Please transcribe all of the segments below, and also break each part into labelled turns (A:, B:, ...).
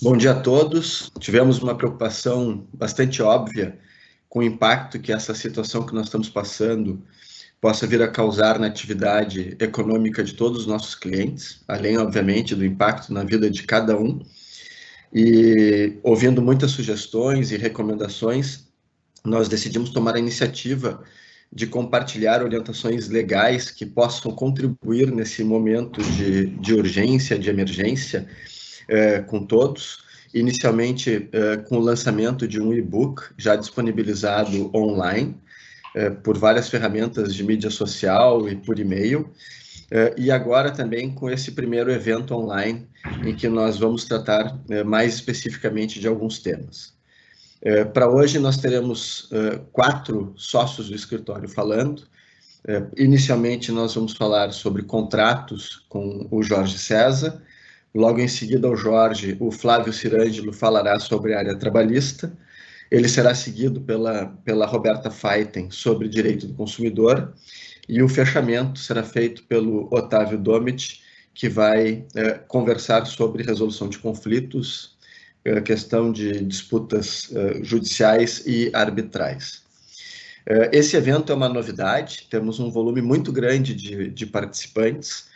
A: Bom dia a todos. Tivemos uma preocupação bastante óbvia com o impacto que essa situação que nós estamos passando possa vir a causar na atividade econômica de todos os nossos clientes, além, obviamente, do impacto na vida de cada um. E ouvindo muitas sugestões e recomendações, nós decidimos tomar a iniciativa de compartilhar orientações legais que possam contribuir nesse momento de, de urgência, de emergência, eh, com todos. Inicialmente, eh, com o lançamento de um e-book já disponibilizado online, eh, por várias ferramentas de mídia social e por e-mail, e agora também com esse primeiro evento online, em que nós vamos tratar mais especificamente de alguns temas. É, Para hoje, nós teremos é, quatro sócios do escritório falando. É, inicialmente, nós vamos falar sobre contratos com o Jorge César. Logo em seguida, o Jorge, o Flávio Cirângelo falará sobre a área trabalhista. Ele será seguido pela, pela Roberta Feiten sobre direito do consumidor. E o fechamento será feito pelo Otávio Domit, que vai é, conversar sobre resolução de conflitos a questão de disputas uh, judiciais e arbitrais. Esse evento é uma novidade, temos um volume muito grande de, de participantes,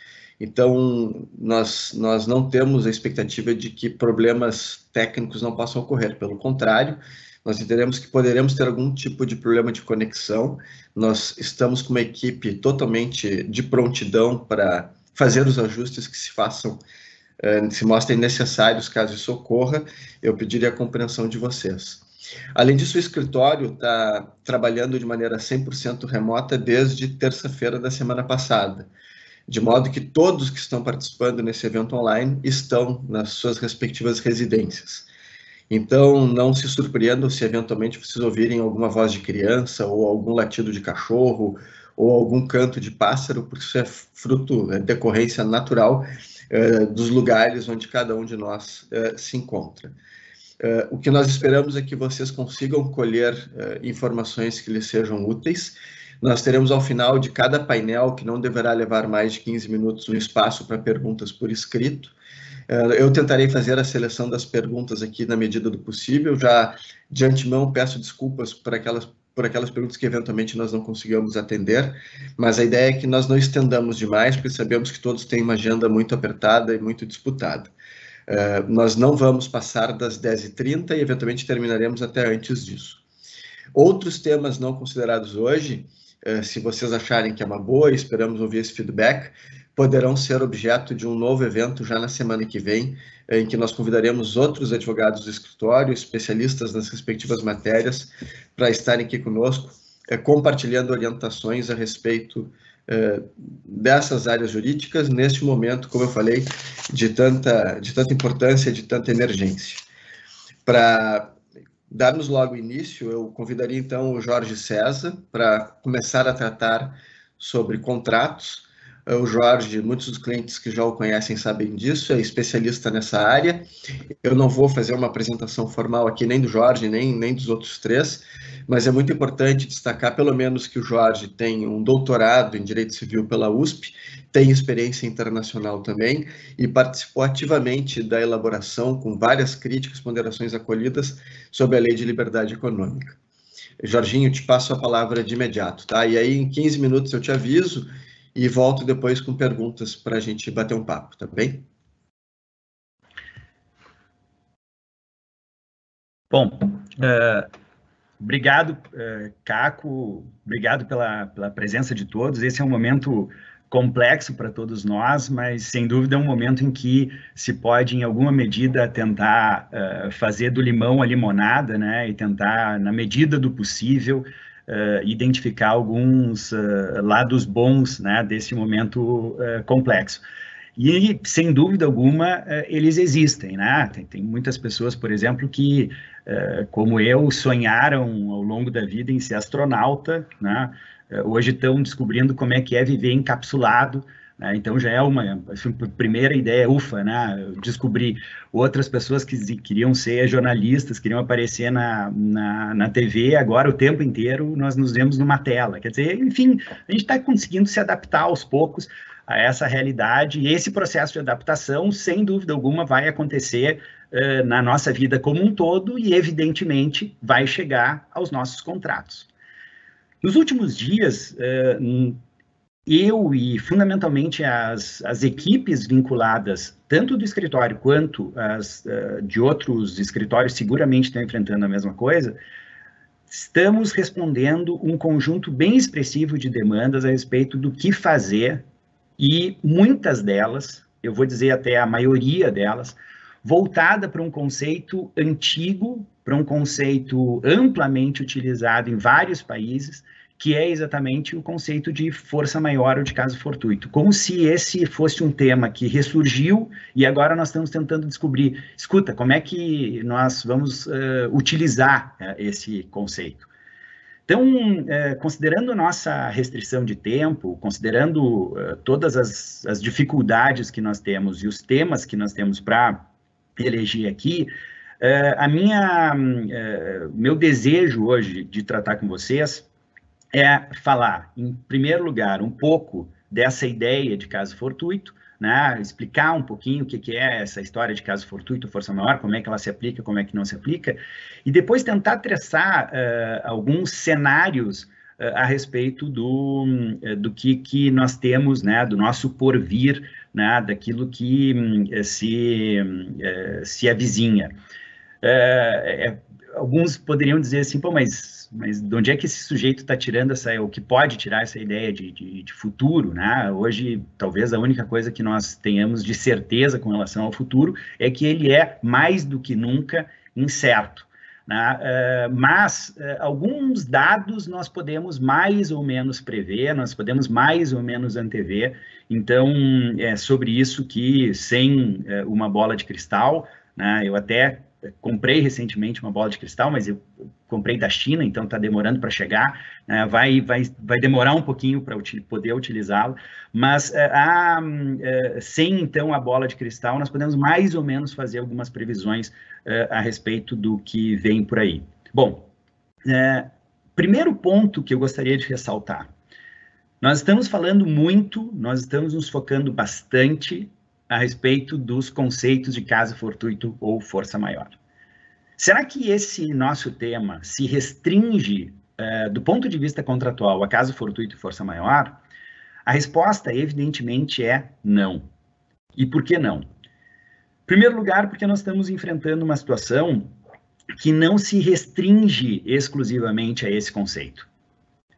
A: então nós, nós não temos a expectativa de que problemas técnicos não possam ocorrer, pelo contrário, nós entendemos que poderemos ter algum tipo de problema de conexão. Nós estamos com uma equipe totalmente de prontidão para fazer os ajustes que se façam eh, se mostrem necessários caso isso ocorra, eu pediria a compreensão de vocês. Além disso, o escritório está trabalhando de maneira 100% remota desde terça-feira da semana passada, de modo que todos que estão participando nesse evento online estão nas suas respectivas residências. Então, não se surpreendam se eventualmente vocês ouvirem alguma voz de criança, ou algum latido de cachorro, ou algum canto de pássaro, porque isso é fruto, é decorrência natural eh, dos lugares onde cada um de nós uh, se encontra. Uh, o que nós esperamos é que vocês consigam colher informações que lhes sejam úteis. Nós teremos ao final de cada painel, que não deverá levar mais de 15 minutos, um espaço para perguntas por escrito. Eu tentarei fazer a seleção das perguntas aqui na medida do possível. Já de antemão peço desculpas por aquelas por aquelas perguntas que eventualmente nós não conseguimos atender, mas a ideia é que nós não estendamos demais, porque sabemos que todos têm uma agenda muito apertada e muito disputada. Uh, nós não vamos passar das 10h30 e eventualmente terminaremos até antes disso. Outros temas não considerados hoje, uh, se vocês acharem que é uma boa, esperamos ouvir esse feedback, poderão ser objeto de um novo evento já na semana que vem, em que nós convidaremos outros advogados do escritório, especialistas nas respectivas matérias, para estarem aqui conosco, é, compartilhando orientações a respeito é, dessas áreas jurídicas, neste momento, como eu falei, de tanta, de tanta importância, de tanta emergência. Para darmos logo início, eu convidaria então o Jorge César para começar a tratar sobre contratos, o Jorge, muitos dos clientes que já o conhecem sabem disso, é especialista nessa área. Eu não vou fazer uma apresentação formal aqui nem do Jorge, nem, nem dos outros três, mas é muito importante destacar, pelo menos, que o Jorge tem um doutorado em Direito Civil pela USP, tem experiência internacional também e participou ativamente da elaboração, com várias críticas, ponderações acolhidas, sobre a Lei de Liberdade Econômica. Jorginho, te passo a palavra de imediato, tá? E aí, em 15 minutos, eu te aviso e volto depois com perguntas para a gente bater um papo, tá bem?
B: Bom, uh, obrigado, uh, Caco, obrigado pela, pela presença de todos. Esse é um momento complexo para todos nós, mas sem dúvida é um momento em que se pode, em alguma medida, tentar uh, fazer do limão a limonada, né, e tentar, na medida do possível, uh, identificar alguns uh, lados bons né, desse momento uh, complexo. E, sem dúvida alguma, eles existem, né? Tem, tem, muitas pessoas, por exemplo, que, como eu, sonharam ao longo da vida em ser astronauta, né? Hoje estão descobrindo como é que é viver encapsulado? Então já é uma assim, primeira ideia, ufa, né? Descobri outras pessoas que queriam ser jornalistas, queriam aparecer na, na, na TV, agora o tempo inteiro nós nos vemos numa tela. Quer dizer, enfim, a gente está conseguindo se adaptar aos poucos a essa realidade, e esse processo de adaptação, sem dúvida alguma, vai acontecer uh, na nossa vida como um todo e, evidentemente, vai chegar aos nossos contratos. Nos últimos dias, uh, eu e fundamentalmente as, as equipes vinculadas, tanto do escritório quanto as, uh, de outros escritórios, seguramente estão enfrentando a mesma coisa, estamos respondendo um conjunto bem expressivo de demandas a respeito do que fazer e muitas delas, eu vou dizer até a maioria delas, voltada para um conceito antigo, para um conceito amplamente utilizado em vários países, que é exatamente o conceito de força maior ou de caso fortuito. Como se esse fosse um tema que ressurgiu e agora nós estamos tentando descobrir, escuta, como é que nós vamos uh, utilizar uh, esse conceito. Então, uh, considerando nossa restrição de tempo, considerando todas as, as, dificuldades que nós temos e os temas que nós temos para eleger aqui, a minha, meu desejo hoje de tratar com vocês é falar, em primeiro lugar, um pouco dessa ideia de caso fortuito, né? explicar um pouquinho o que, que, é essa história de caso fortuito, força maior, como é que ela se aplica, como é que não se aplica, e depois tentar traçar uh, alguns cenários uh, a respeito do, uh, do que, que nós temos, né? do nosso porvir, né? daquilo que se, se avizinha. É, alguns poderiam dizer assim, pô, mas mas de onde é que esse sujeito está tirando essa, o que pode tirar essa ideia de, de, de, futuro, né? Hoje, talvez a única coisa que nós tenhamos de certeza com relação ao futuro é que ele é mais do que nunca incerto. Né? Uh, mas uh, alguns dados nós podemos mais ou menos prever, nós podemos mais ou menos antever. Então, é sobre isso que, sem uh, uma bola de cristal, né, eu até comprei recentemente uma bola de cristal, mas eu comprei da China, então está demorando para chegar, né? vai, vai, vai demorar um pouquinho para poder utilizá-lo, mas é, a, é, sem então a bola de cristal, nós podemos mais ou menos fazer algumas previsões é, a respeito do que vem por aí. Bom, primeiro ponto que eu gostaria de ressaltar, nós estamos falando muito, nós estamos nos focando bastante a respeito dos conceitos de caso fortuito ou força maior. Será que esse nosso tema se restringe, uh, do ponto de vista contratual, a caso fortuito e força maior? A resposta, evidentemente, é não. E por que não? Em primeiro lugar, porque nós estamos enfrentando uma situação que não se restringe exclusivamente a esse conceito.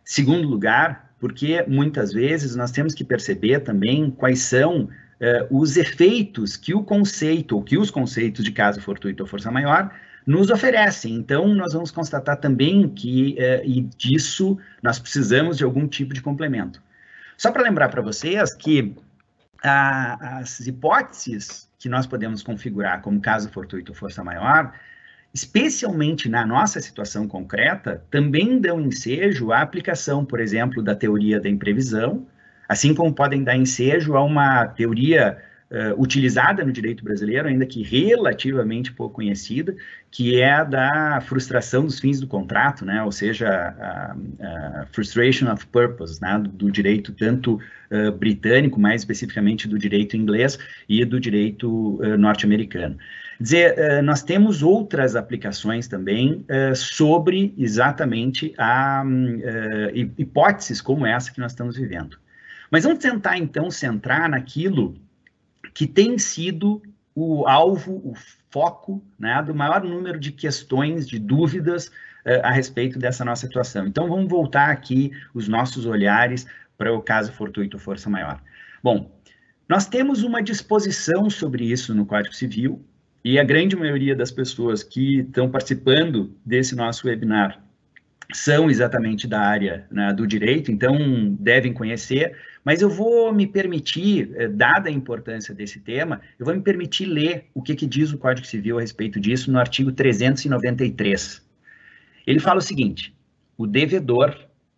B: Segundo lugar, porque muitas vezes nós temos que perceber também quais são uh, os efeitos que o conceito, ou que os conceitos de caso fortuito ou força maior, nos oferecem. Então, nós vamos constatar também que, uh, e disso, nós precisamos de algum tipo de complemento. Só para lembrar para vocês que a, as hipóteses que nós podemos configurar como caso fortuito ou força maior, especialmente na nossa situação concreta, também dão ensejo à aplicação, por exemplo, da teoria da imprevisão, assim como podem dar ensejo a uma teoria uh, utilizada no direito brasileiro, ainda que relativamente pouco conhecida, que é a da frustração dos fins do contrato, né? ou seja, a, a frustration of purpose, né? do, do direito tanto uh, britânico, mais especificamente do direito inglês e do direito uh, norte-americano. Dizer, nós temos outras aplicações também sobre exatamente a hipóteses como essa que nós estamos vivendo. Mas vamos tentar, então, centrar naquilo que tem sido o alvo, o foco né, do maior número de questões, de dúvidas uh, a respeito dessa nossa situação. Então, vamos voltar aqui os nossos olhares para o caso fortuito força maior. Bom, nós temos uma disposição sobre isso no Código Civil, e a grande maioria das pessoas que estão participando desse nosso webinar são exatamente da área né, do direito, então devem conhecer, mas eu vou me permitir, eh, dada a importância desse tema, eu vou me permitir ler o que, que diz o Código Civil a respeito disso no artigo 393. Ele fala o seguinte: o devedor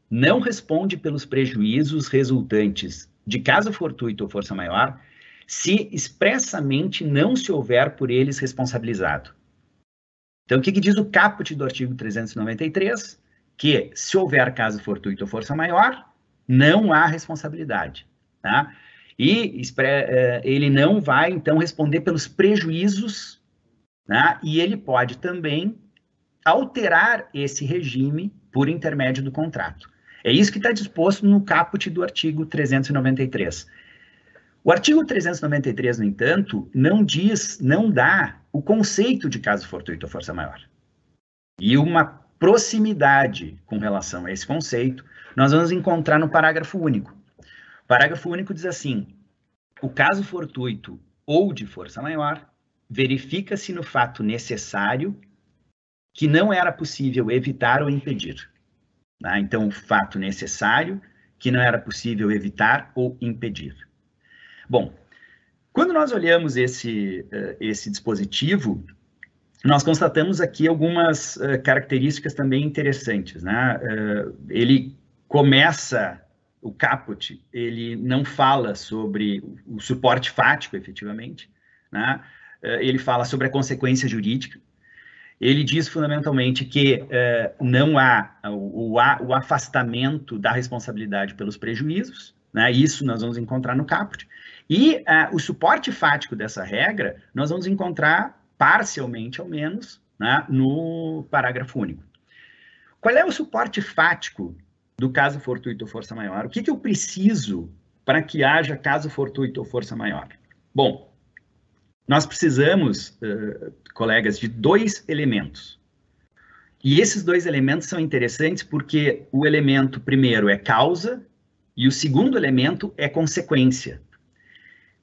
B: não responde pelos prejuízos resultantes de caso fortuito ou força maior, se expressamente não se houver por eles responsabilizado. Então, o que, que diz o caput do artigo 393? Que, se houver caso fortuito ou força maior, não há responsabilidade, tá? E é, ele não vai, então, responder pelos prejuízos né? e ele pode também alterar esse regime por intermédio do contrato. É isso que está disposto no caput do artigo 393. O artigo 393, no entanto, não diz, não dá o conceito de caso fortuito ou força maior. E uma proximidade com relação a esse conceito, nós vamos encontrar no parágrafo único. O parágrafo único diz assim: o caso fortuito ou de força maior verifica-se no fato necessário que não era possível evitar ou impedir. Tá? Então, o fato necessário que não era possível evitar ou impedir. Bom, quando nós olhamos esse, uh, esse dispositivo, nós constatamos aqui algumas uh, características também interessantes. Né? Uh, ele começa, o caput, ele não fala sobre o suporte fático, efetivamente, né? ele fala sobre a consequência jurídica, ele diz fundamentalmente que não há o, o, afastamento da responsabilidade pelos prejuízos, né? isso nós vamos encontrar no caput, e uh, o suporte fático dessa regra nós vamos encontrar parcialmente, ao menos, né, no parágrafo único. Qual é o suporte fático do caso fortuito ou força maior? O que, que eu preciso para que haja caso fortuito ou força maior? Bom, nós precisamos, uh, colegas, de dois elementos. E esses dois elementos são interessantes porque o elemento primeiro é causa e o segundo elemento é consequência.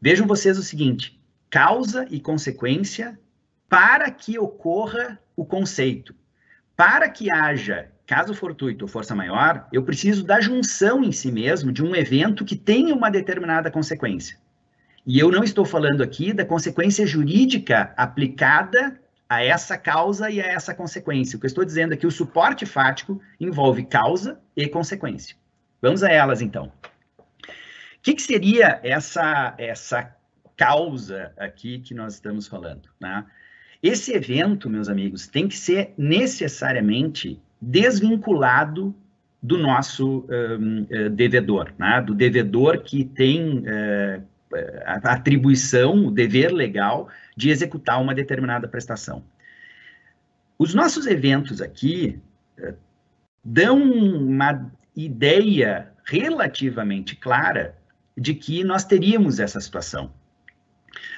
B: Vejam vocês o seguinte: causa e consequência para que ocorra o conceito. Para que haja caso fortuito ou força maior, eu preciso da junção em si mesmo de um evento que tenha uma determinada consequência. E eu não estou falando aqui da consequência jurídica aplicada a essa causa e a essa consequência. O que eu estou dizendo é que o suporte fático envolve causa e consequência. Vamos a elas, então que, que seria essa, essa causa aqui que nós estamos falando? Né? Esse evento, meus amigos, tem que ser necessariamente desvinculado do nosso um, uh, devedor, né? do devedor que tem uh, a atribuição, o dever legal de executar uma determinada prestação. Os nossos eventos aqui uh, dão uma ideia relativamente clara de que nós teríamos essa situação.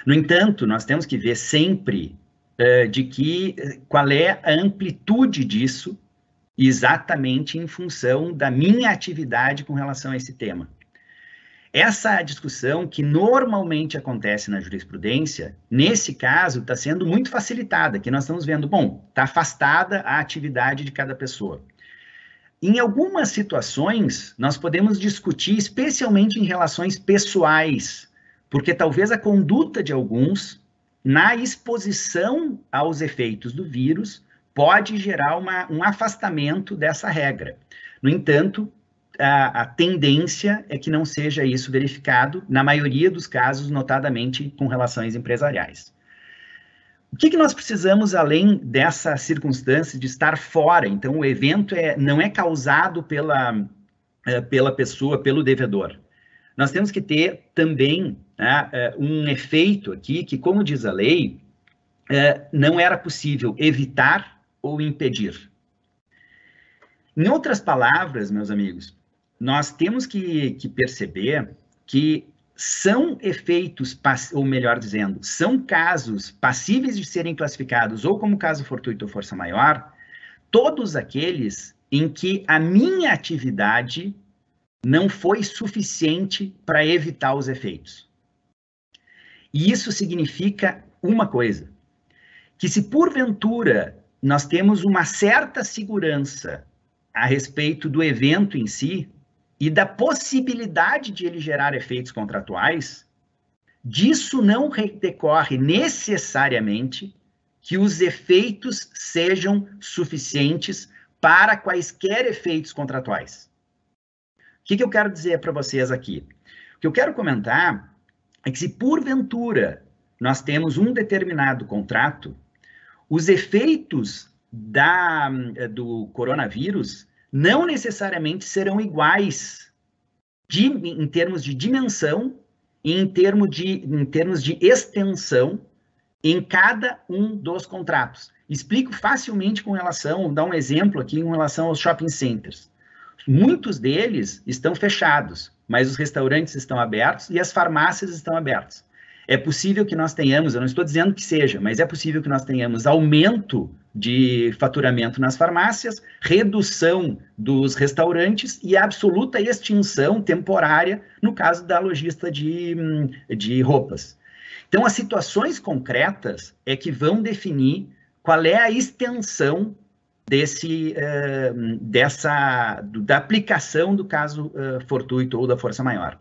B: No entanto, nós temos que ver sempre uh, de que qual é a amplitude disso, exatamente em função da minha atividade com relação a esse tema. Essa discussão que normalmente acontece na jurisprudência, nesse caso, está sendo muito facilitada, que nós estamos vendo, bom, está afastada a atividade de cada pessoa. Em algumas situações, nós podemos discutir, especialmente em relações pessoais, porque talvez a conduta de alguns, na exposição aos efeitos do vírus, pode gerar uma, um afastamento dessa regra. No entanto, a, a, tendência é que não seja isso verificado, na maioria dos casos, notadamente com relações empresariais. O que, que, nós precisamos além dessa circunstância de estar fora? Então, o evento é, não é causado pela, é, pela pessoa, pelo devedor. Nós temos que ter também né, é, um efeito aqui que, como diz a lei, é, não era possível evitar ou impedir. Em outras palavras, meus amigos, nós temos que, que perceber que são efeitos, ou melhor dizendo, são casos passíveis de serem classificados ou como caso fortuito ou força maior, todos aqueles em que a minha atividade não foi suficiente para evitar os efeitos. E isso significa uma coisa: que se porventura nós temos uma certa segurança a respeito do evento em si, e da possibilidade de ele gerar efeitos contratuais, disso não decorre necessariamente que os efeitos sejam suficientes para quaisquer efeitos contratuais. O que, que eu quero dizer para vocês aqui? O que eu quero comentar é que se porventura nós temos um determinado contrato, os efeitos da, do coronavírus não necessariamente serão iguais de, em termos de dimensão e em, termo de, em termos de extensão em cada um dos contratos. Explico facilmente com relação, vou dar um exemplo aqui em relação aos shopping centers. Muitos deles estão fechados, mas os restaurantes estão abertos e as farmácias estão abertas. É possível que nós tenhamos, eu não estou dizendo que seja, mas é possível que nós tenhamos aumento de faturamento nas farmácias, redução dos restaurantes e absoluta extinção temporária no caso da lojista de, de roupas. Então, as situações concretas é que vão definir qual é a extensão desse, uh, dessa, do, da aplicação do caso uh, fortuito ou da força maior.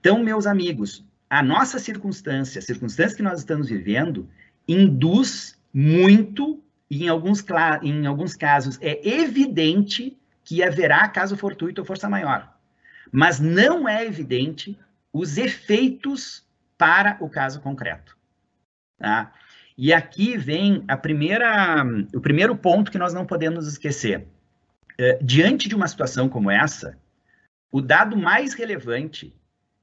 B: Então, meus amigos, a nossa circunstância, a circunstância que nós estamos vivendo, induz muito, e em alguns, em alguns casos é evidente que haverá caso fortuito ou força maior. Mas não é evidente os efeitos para o caso concreto. Tá? E aqui vem a primeira, o primeiro ponto que nós não podemos esquecer. É, diante de uma situação como essa, o dado mais relevante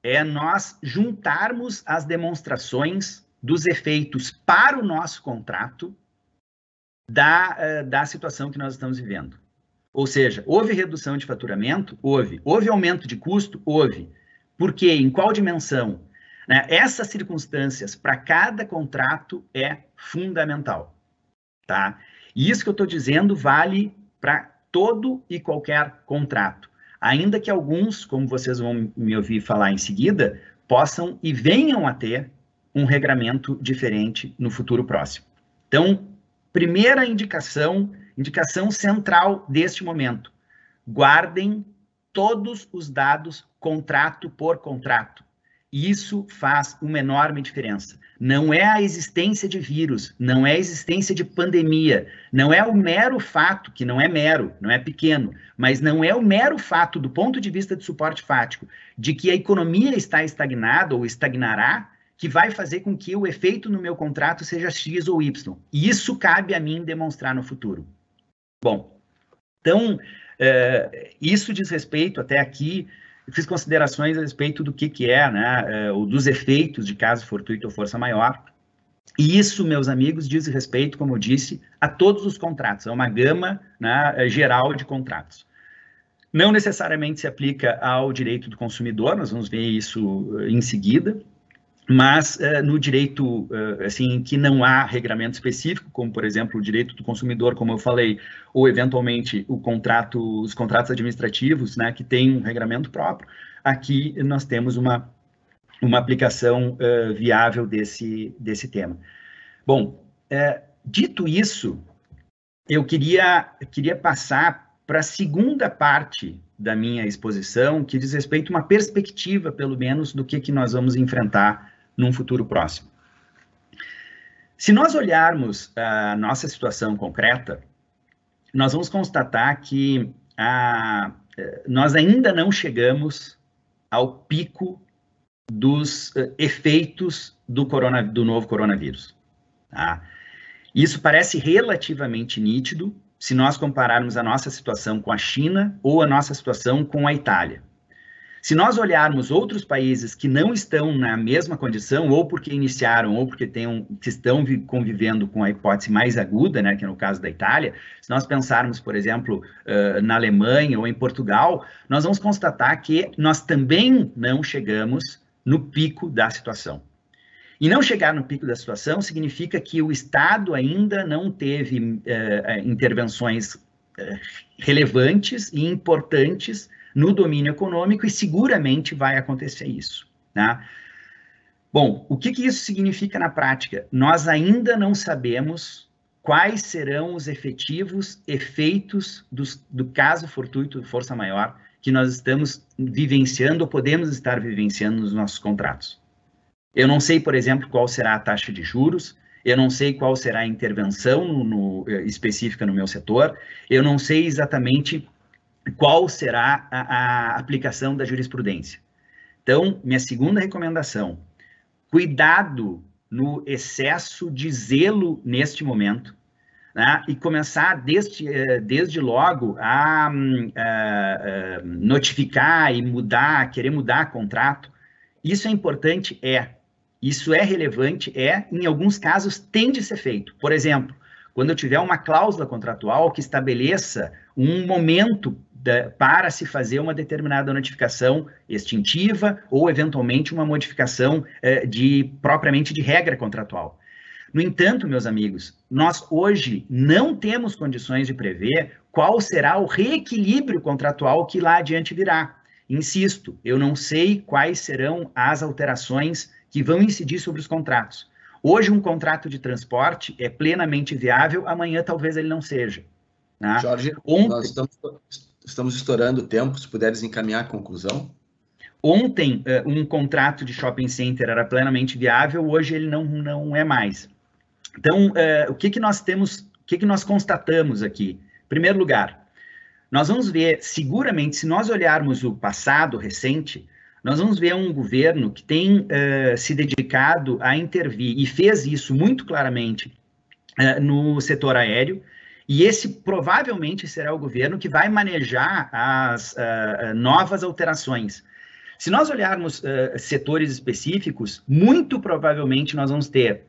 B: é nós juntarmos as demonstrações dos efeitos para o nosso contrato da, uh, da situação que nós estamos vivendo. Ou seja, houve redução de faturamento? Houve. Houve aumento de custo? Houve. Por quê? Em qual dimensão? Né? Essas circunstâncias para cada contrato é fundamental, tá? E isso que eu estou dizendo vale para todo e qualquer contrato, ainda que alguns, como vocês vão me ouvir falar em seguida, possam e venham a ter um regramento diferente no futuro próximo. Então, primeira indicação, indicação central deste momento: guardem todos os dados contrato por contrato. Isso faz uma enorme diferença. Não é a existência de vírus, não é a existência de pandemia, não é o mero fato, que não é mero, não é pequeno, mas não é o mero fato, do ponto de vista de suporte fático, de que a economia está estagnada ou estagnará, que vai fazer com que o efeito no meu contrato seja X ou Y. E isso cabe a mim demonstrar no futuro. Bom, então, é, isso diz respeito até aqui fiz considerações a respeito do que, que é, né, é, ou dos efeitos de caso fortuito ou força maior. E isso, meus amigos, diz respeito, como eu disse, a todos os contratos, é uma gama né, é, geral de contratos. Não necessariamente se aplica ao direito do consumidor, nós vamos ver isso é, em seguida, mas uh, no direito, uh, assim, que não há regramento específico, como, por exemplo, o direito do consumidor, como eu falei, ou, eventualmente, o contrato, os contratos administrativos, né, que tem um regramento próprio, aqui nós temos uma, uma aplicação uh, viável desse, desse tema. Bom, dito isso, eu queria, queria passar para a segunda parte da minha exposição, que diz respeito a uma perspectiva, pelo menos, do que, que nós vamos enfrentar num futuro próximo. Se nós olharmos a nossa situação concreta, nós vamos constatar que a, nós ainda não chegamos ao pico dos uh, efeitos do, corona, do novo coronavírus. Tá? Isso parece relativamente nítido se nós compararmos a nossa situação com a China ou a nossa situação com a Itália. Se nós olharmos outros países que não estão na mesma condição, ou porque iniciaram, ou porque que estão convivendo com a hipótese mais aguda, né, que é no caso da Itália, se nós pensarmos, por exemplo, uh, na Alemanha ou em Portugal, nós vamos constatar que nós também não chegamos no pico da situação. E não chegar no pico da situação significa que o Estado ainda não teve uh, intervenções uh, relevantes e importantes no domínio econômico e seguramente vai acontecer isso. Tá? Bom, o que, que isso significa na prática? Nós ainda não sabemos quais serão os efetivos efeitos dos, do caso fortuito de força maior que nós estamos vivenciando ou podemos estar vivenciando nos nossos contratos. Eu não sei, por exemplo, qual será a taxa de juros, eu não sei qual será a intervenção no, no, eh, específica no meu setor, eu não sei exatamente qual será a, a aplicação da jurisprudência. Então, minha segunda recomendação: cuidado no excesso de zelo neste momento, né? e começar desde, eh, desde logo a, a, a, notificar e mudar, querer mudar contrato. Isso é importante? É. Isso é relevante, é, em alguns casos, tem de ser feito. Por exemplo, quando eu tiver uma cláusula contratual que estabeleça um momento da, para se fazer uma determinada notificação extintiva ou, eventualmente, uma modificação eh, de propriamente de regra contratual. No entanto, meus amigos, nós hoje não temos condições de prever qual será o reequilíbrio contratual que lá adiante virá. Insisto, eu não sei quais serão as alterações que vão incidir sobre os contratos. Hoje, um contrato de transporte é plenamente viável, amanhã talvez ele não seja.
A: Né? Jorge, Ontem... nós estamos, estamos estourando o tempo, se puderes encaminhar a conclusão.
B: Ontem, eh, um contrato de shopping center era plenamente viável, hoje ele não, não é mais. Então, é, o que, que nós temos, o que, que nós constatamos aqui? Em primeiro lugar, nós vamos ver, seguramente, se nós olharmos o passado recente, nós vamos ver um governo que tem uh, se dedicado a intervir e fez isso muito claramente no setor aéreo. E esse provavelmente será o governo que vai manejar as uh, novas alterações. Se nós olharmos setores específicos, muito provavelmente nós vamos ter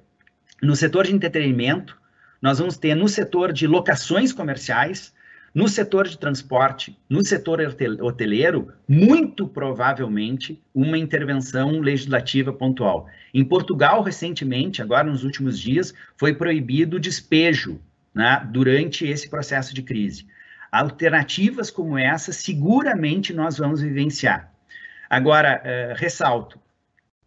B: no setor de entretenimento, nós vamos ter no setor de locações comerciais, no setor de transporte, no setor hoteleiro, muito provavelmente uma intervenção legislativa pontual. Em Portugal, recentemente, agora nos últimos dias, foi proibido o despejo né, durante esse processo de crise. Alternativas como essa, seguramente nós vamos vivenciar. Agora, uh, ressalto,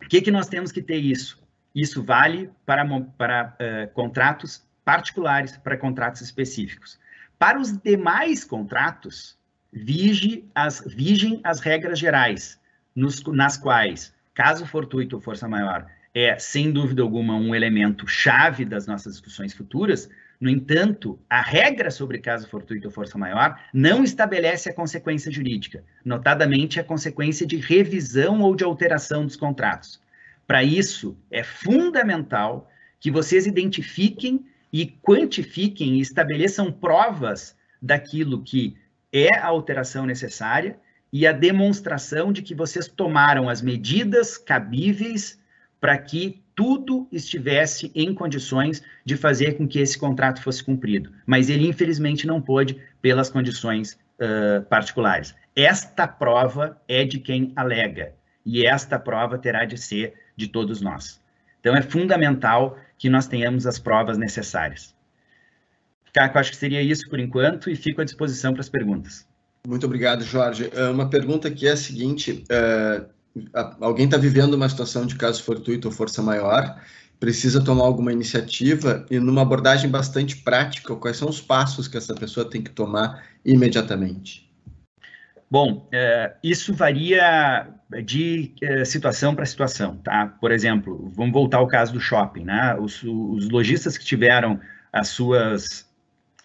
B: o que, que nós temos que ter isso? Isso vale para, para uh, contratos particulares, para contratos específicos. Para os demais contratos, vige as, vigem as regras gerais, nos, nas quais, caso fortuito ou força maior, é, sem dúvida alguma, um elemento chave das nossas discussões futuras. No entanto, a regra sobre caso fortuito ou força maior não estabelece a consequência jurídica, notadamente a consequência de revisão ou de alteração dos contratos. Para isso, é fundamental que vocês identifiquem e quantifiquem e estabeleçam provas daquilo que é a alteração necessária e a demonstração de que vocês tomaram as medidas cabíveis para que tudo estivesse em condições de fazer com que esse contrato fosse cumprido. Mas ele, infelizmente, não pôde pelas condições uh, particulares. Esta prova é de quem alega, e esta prova terá de ser de todos nós. Então, é fundamental que nós tenhamos as provas necessárias. Caco, acho que seria isso por enquanto e fico à disposição para as perguntas.
A: Muito obrigado, Jorge. Uma pergunta que é a seguinte: alguém está vivendo uma situação de caso fortuito ou força maior, precisa tomar alguma iniciativa e, numa abordagem bastante prática, quais são os passos que essa pessoa tem que tomar imediatamente?
B: Bom, é, isso varia de é, situação para situação, tá? Por exemplo, vamos voltar ao caso do shopping, né? Os, os lojistas que tiveram as suas,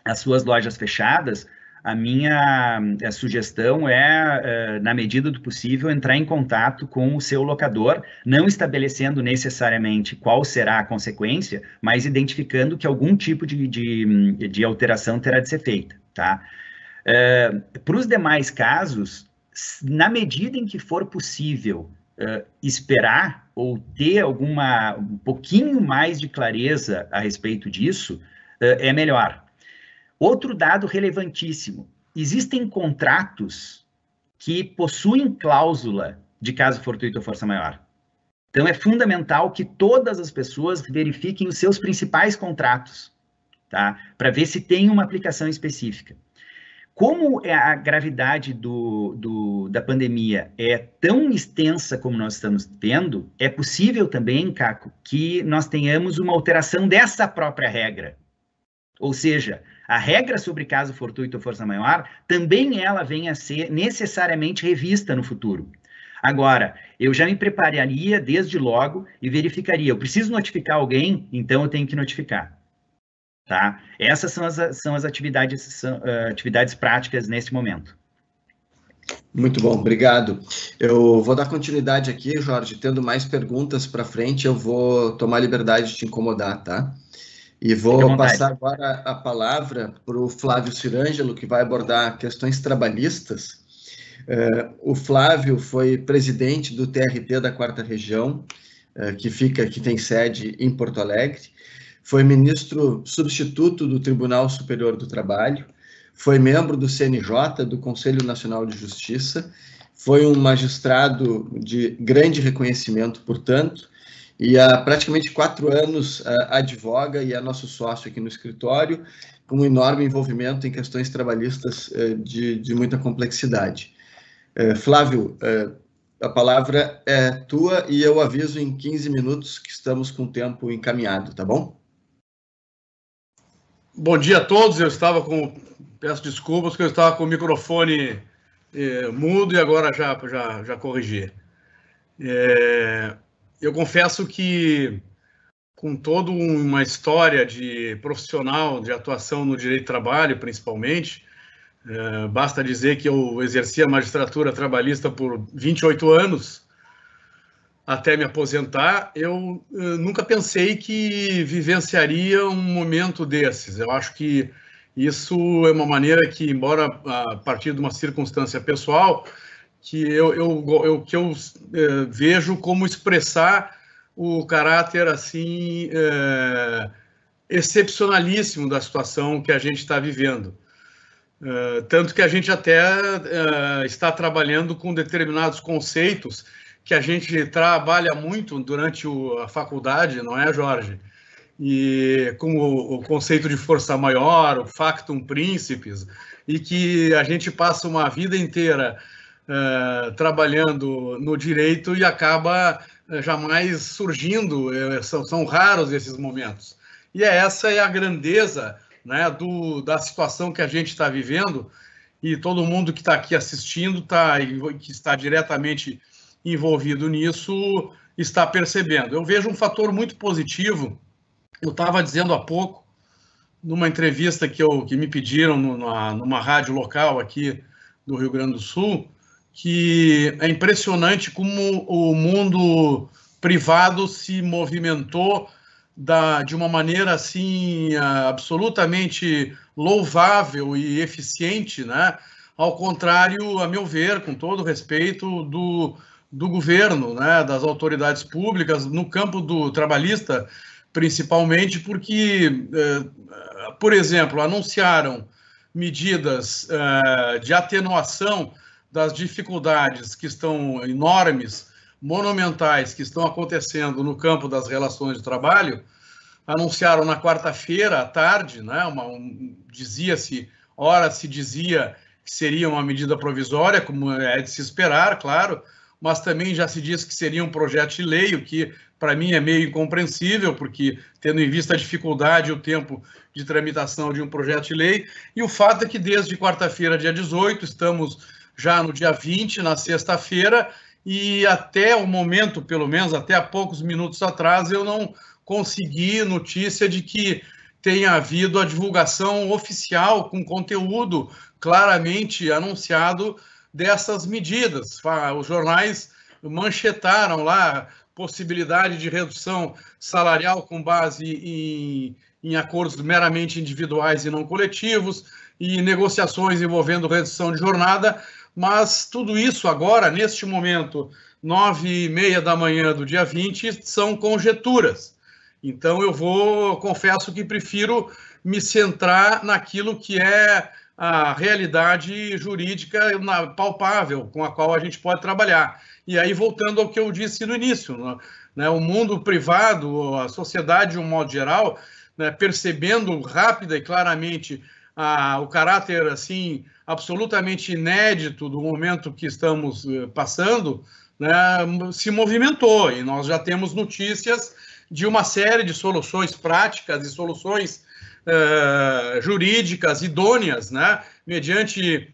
B: as suas lojas fechadas, a minha a sugestão é, é, na medida do possível, entrar em contato com o seu locador, não estabelecendo necessariamente qual será a consequência, mas identificando que algum tipo de, de, de alteração terá de ser feita, tá? É, para os demais casos, na medida em que for possível uh, esperar ou ter alguma um pouquinho mais de clareza a respeito disso, é melhor. Outro dado relevantíssimo: existem contratos que possuem cláusula de caso fortuito ou força maior. Então é fundamental que todas as pessoas verifiquem os seus principais contratos, tá? Para ver se tem uma aplicação específica. Como é a gravidade do, do, da pandemia é tão extensa como nós estamos tendo, é possível também, Caco, que nós tenhamos uma alteração dessa própria regra. Ou seja, a regra sobre caso fortuito ou força maior, também ela vem a ser necessariamente revista no futuro. Agora, eu já me prepararia desde logo e verificaria, eu preciso notificar alguém, então eu tenho que notificar. Tá? Essas são as, são as atividades, são, uh, atividades práticas nesse momento.
A: Muito bom, obrigado. Eu vou dar continuidade aqui, Jorge, tendo mais perguntas para frente, eu vou tomar liberdade de te incomodar, tá? E vou passar agora a palavra para o Flávio Cirângelo, que vai abordar questões trabalhistas. Uh, o Flávio foi presidente do TRT da Quarta Região, que fica, que tem sede em Porto Alegre, foi ministro substituto do Tribunal Superior do Trabalho, foi membro do CNJ, do Conselho Nacional de Justiça, foi um magistrado de grande reconhecimento, portanto, e há praticamente quatro anos uh, advoga e é nosso sócio aqui no escritório, com um enorme envolvimento em questões trabalhistas uh, de, de, muita complexidade. Uh, Flávio, a palavra é tua e eu aviso em 15 minutos que estamos com o tempo encaminhado, tá bom?
C: Bom dia a todos, eu estava com, peço desculpas que eu estava com o microfone eh, mudo e agora já, já, já corrigi. É, eu confesso que, com toda uma história de profissional de atuação no direito do trabalho, principalmente, é, basta dizer que eu exerci a magistratura trabalhista por 28 anos, até me aposentar, eu, eu nunca pensei que vivenciaria um momento desses. Eu acho que isso é uma maneira que, embora a partir de uma circunstância pessoal, que eu, eu, eu que eu é, vejo como expressar o caráter assim é, excepcionalíssimo da situação que a gente está vivendo. É, tanto que a gente até está trabalhando com determinados conceitos que a gente trabalha muito durante o, a faculdade, não é, Jorge? E com o, o conceito de força maior, o factum principis, e que a gente passa uma vida inteira uh, trabalhando no direito e acaba uh, jamais surgindo, uh, são, são, raros esses momentos. E é, essa é a grandeza né, do, da situação que a gente está vivendo e todo mundo que está aqui assistindo, tá, que está diretamente envolvido nisso, está percebendo. Eu vejo um fator muito positivo, eu estava dizendo há pouco, numa entrevista que, eu, que me pediram numa, numa rádio local aqui do Rio Grande do Sul, que é impressionante como o mundo privado se movimentou da, de uma maneira assim absolutamente louvável e eficiente, né? Ao contrário, a meu ver, com todo respeito, do, do governo, né? das autoridades públicas, no campo do trabalhista, principalmente porque, eh, por exemplo, anunciaram medidas eh, de atenuação das dificuldades que estão enormes, monumentais, que estão acontecendo no campo das relações de trabalho, anunciaram na quarta-feira à tarde, né, um, dizia-se, ora se dizia que seria uma medida provisória, como é de se esperar, claro, mas também já se diz que seria um projeto de lei, o que para mim é meio incompreensível, porque tendo em vista a dificuldade e o tempo de tramitação de um projeto de lei, e o fato é que desde quarta-feira, dia 18, estamos já no dia 20, na sexta-feira, e até o momento, pelo menos até há poucos minutos atrás, eu não consegui notícia de que tenha havido a divulgação oficial com conteúdo claramente anunciado dessas medidas. Os jornais manchetaram lá possibilidade de redução salarial com base em, em acordos meramente individuais e não coletivos e negociações envolvendo redução de jornada, mas tudo isso agora, neste momento, nove e meia da manhã do dia 20, são conjecturas. Então eu vou, confesso que prefiro me centrar naquilo que é a realidade jurídica palpável com a qual a gente pode trabalhar. E aí, voltando ao que eu disse no início, né, o mundo privado, a sociedade de um modo geral, né, percebendo rápida e claramente a, o caráter assim absolutamente inédito do momento que estamos eh, passando, né, se movimentou. E nós já temos notícias de uma série de soluções práticas e soluções uh, jurídicas idôneas, né, mediante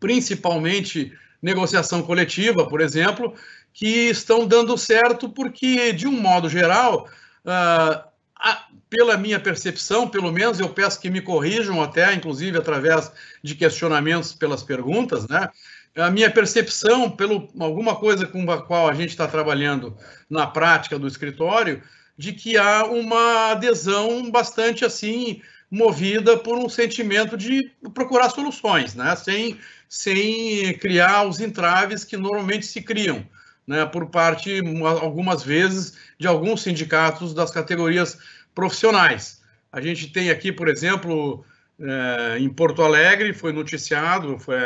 C: principalmente negociação coletiva, por exemplo, que estão dando certo porque, de um modo geral, uh, a, pela minha percepção, pelo menos eu peço que me corrijam até, inclusive através de questionamentos pelas perguntas, né? A minha percepção, pelo alguma coisa com a qual a gente está trabalhando na prática do escritório, de que há uma adesão bastante assim movida por um sentimento de procurar soluções, né? Sem sem criar os entraves que normalmente se criam né, por parte, algumas vezes, de alguns sindicatos das categorias profissionais. A gente tem aqui, por exemplo, é, em Porto Alegre, foi noticiado, foi,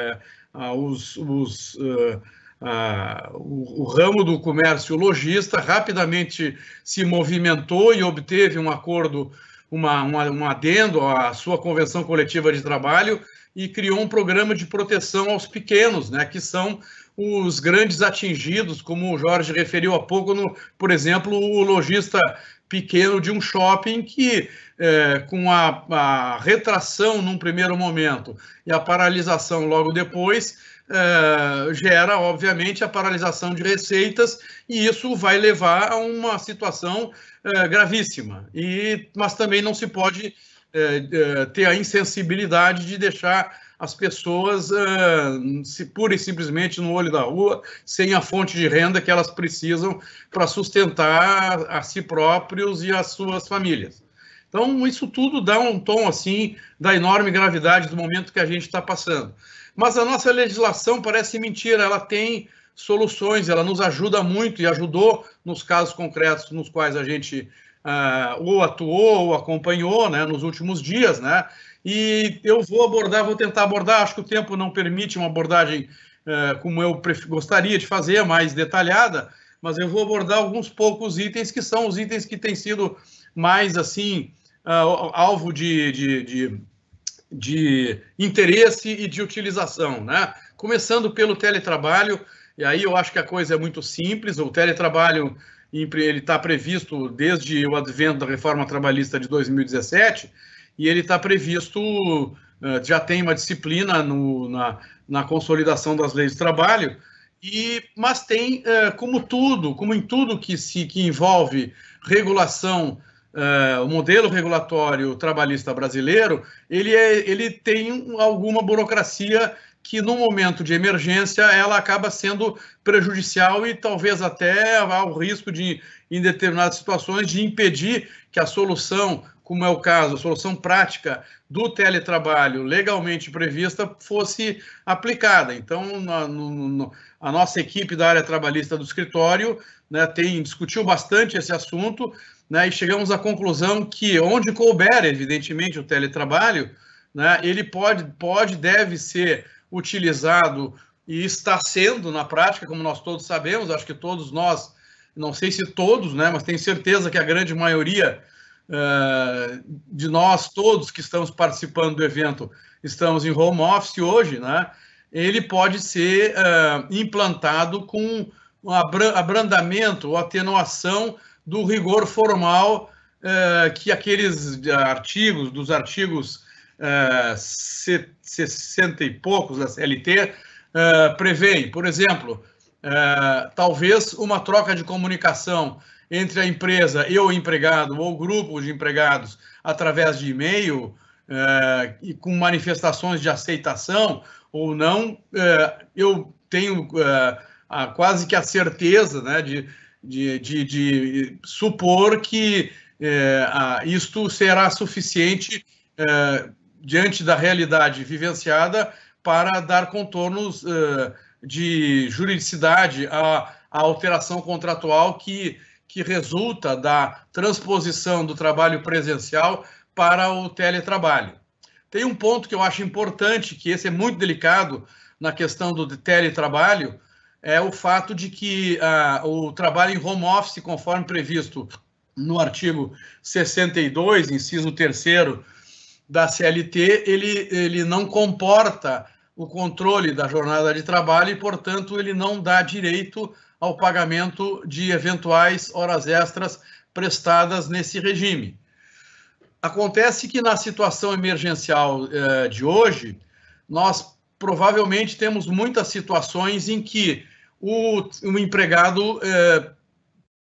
C: ah, os, os uh, ah, o, o, ramo do comércio lojista rapidamente se movimentou e obteve um acordo, uma, uma, um adendo à sua convenção coletiva de trabalho e criou um programa de proteção aos pequenos, né, que são os grandes atingidos, como o Jorge referiu há pouco, no, por exemplo, o lojista pequeno de um shopping que, é, com a, a retração num primeiro momento e a paralisação logo depois, é, gera, obviamente, a paralisação de receitas e isso vai levar a uma situação é, gravíssima. E, mas também não se pode é, é ter a insensibilidade de deixar as pessoas uh, se, pura e simplesmente no olho da rua, sem a fonte de renda que elas precisam para sustentar a si próprios e as suas famílias. Então, isso tudo dá um tom assim da enorme gravidade do momento que a gente está passando. Mas a nossa legislação parece mentira, ela tem soluções, ela nos ajuda muito e ajudou nos casos concretos nos quais a gente uh, ou atuou ou acompanhou né, nos últimos dias, né? E eu vou abordar, vou tentar abordar, acho que o tempo não permite uma abordagem uh, como eu gostaria de fazer, mais detalhada, mas eu vou abordar alguns poucos itens que são os itens que têm sido mais assim uh, alvo de, de, de de interesse e de utilização, né? Começando pelo teletrabalho, e aí eu acho que a coisa é muito simples. O teletrabalho ele está previsto desde o advento da reforma trabalhista de 2017 e ele está previsto eh, já tem uma disciplina no, na, na consolidação das leis de trabalho e mas tem eh, como tudo, como em tudo que se que envolve regulação Uh, o modelo regulatório trabalhista brasileiro, ele, é, ele tem alguma burocracia que no momento de emergência ela acaba sendo prejudicial e talvez até ao risco de, em determinadas situações, de impedir que a solução, como é o caso, a solução prática do teletrabalho legalmente prevista fosse aplicada. Então, na, no, a nossa equipe da área trabalhista do escritório né, tem discutiu bastante esse assunto, né, e chegamos à conclusão que onde couber, evidentemente, o teletrabalho, né, ele pode, pode, deve ser utilizado e está sendo na prática, como nós todos sabemos, acho que todos nós, não sei se todos, né, mas tenho certeza que a grande maioria uh, de nós todos que estamos participando do evento estamos em home office hoje, né, ele pode ser uh, implantado com um abrandamento ou atenuação do rigor formal eh, que aqueles artigos, dos artigos eh, 60 e poucos da CLT, eh, prevêem. Por exemplo, talvez uma troca de comunicação entre a empresa e o empregado ou grupo de empregados através de e-mail eh, e com manifestações de aceitação ou não, eh, eu tenho a, quase que a certeza né, de de, de, de supor que a, isto será suficiente diante da realidade vivenciada para dar contornos de juridicidade à, à, alteração contratual que, que resulta da transposição do trabalho presencial para o teletrabalho. Tem um ponto que eu acho importante, que esse é muito delicado na questão do teletrabalho, é o fato de que ah, o trabalho em home office, conforme previsto no artigo 62, inciso 3 da CLT, ele, ele não comporta o controle da jornada de trabalho e, portanto, ele não dá direito ao pagamento de eventuais horas extras prestadas nesse regime. Acontece que na situação emergencial eh, de hoje, nós provavelmente temos muitas situações em que o, o empregado é,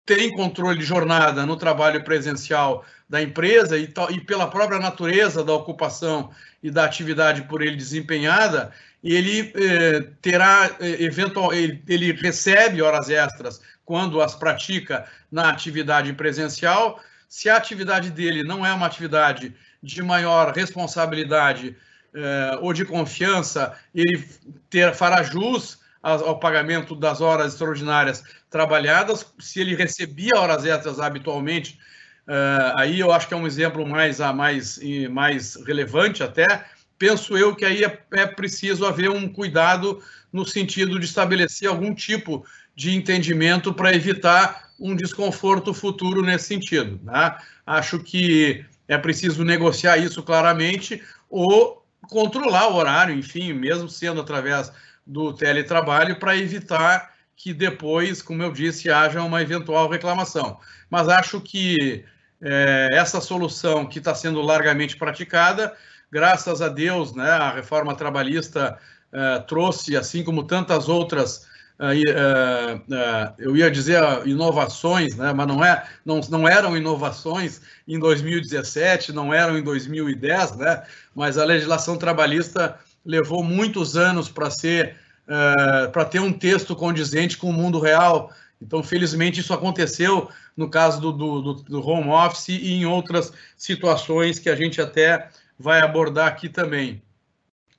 C: tem controle de jornada no trabalho presencial da empresa e, e, pela própria natureza da ocupação e da atividade por ele desempenhada, ele é, terá é, eventual, ele, ele, recebe horas extras quando as pratica na atividade presencial. Se a atividade dele não é uma atividade de maior responsabilidade é, ou de confiança, ele ter, fará jus ao pagamento das horas extraordinárias trabalhadas, se ele recebia horas extras habitualmente, uh, aí eu acho que é um exemplo mais, mais, mais relevante até. Penso eu que aí é, é preciso haver um cuidado no sentido de estabelecer algum tipo de entendimento para evitar um desconforto futuro nesse sentido. Né? Acho que é preciso negociar isso claramente ou controlar o horário, enfim, mesmo sendo através do teletrabalho, para evitar que depois, como eu disse, haja uma eventual reclamação. Mas acho que é, essa solução que está sendo largamente praticada, graças a Deus, né, a reforma trabalhista é, trouxe, assim como tantas outras Uh, uh, eu ia dizer inovações, né, mas não, é, não, não eram inovações em 2017, não eram em 2010, né, mas a legislação trabalhista levou muitos anos para ser uh, para ter um texto condizente com o mundo real. Então, felizmente, isso aconteceu no caso do, do, do home office e em outras situações que a gente até vai abordar aqui também.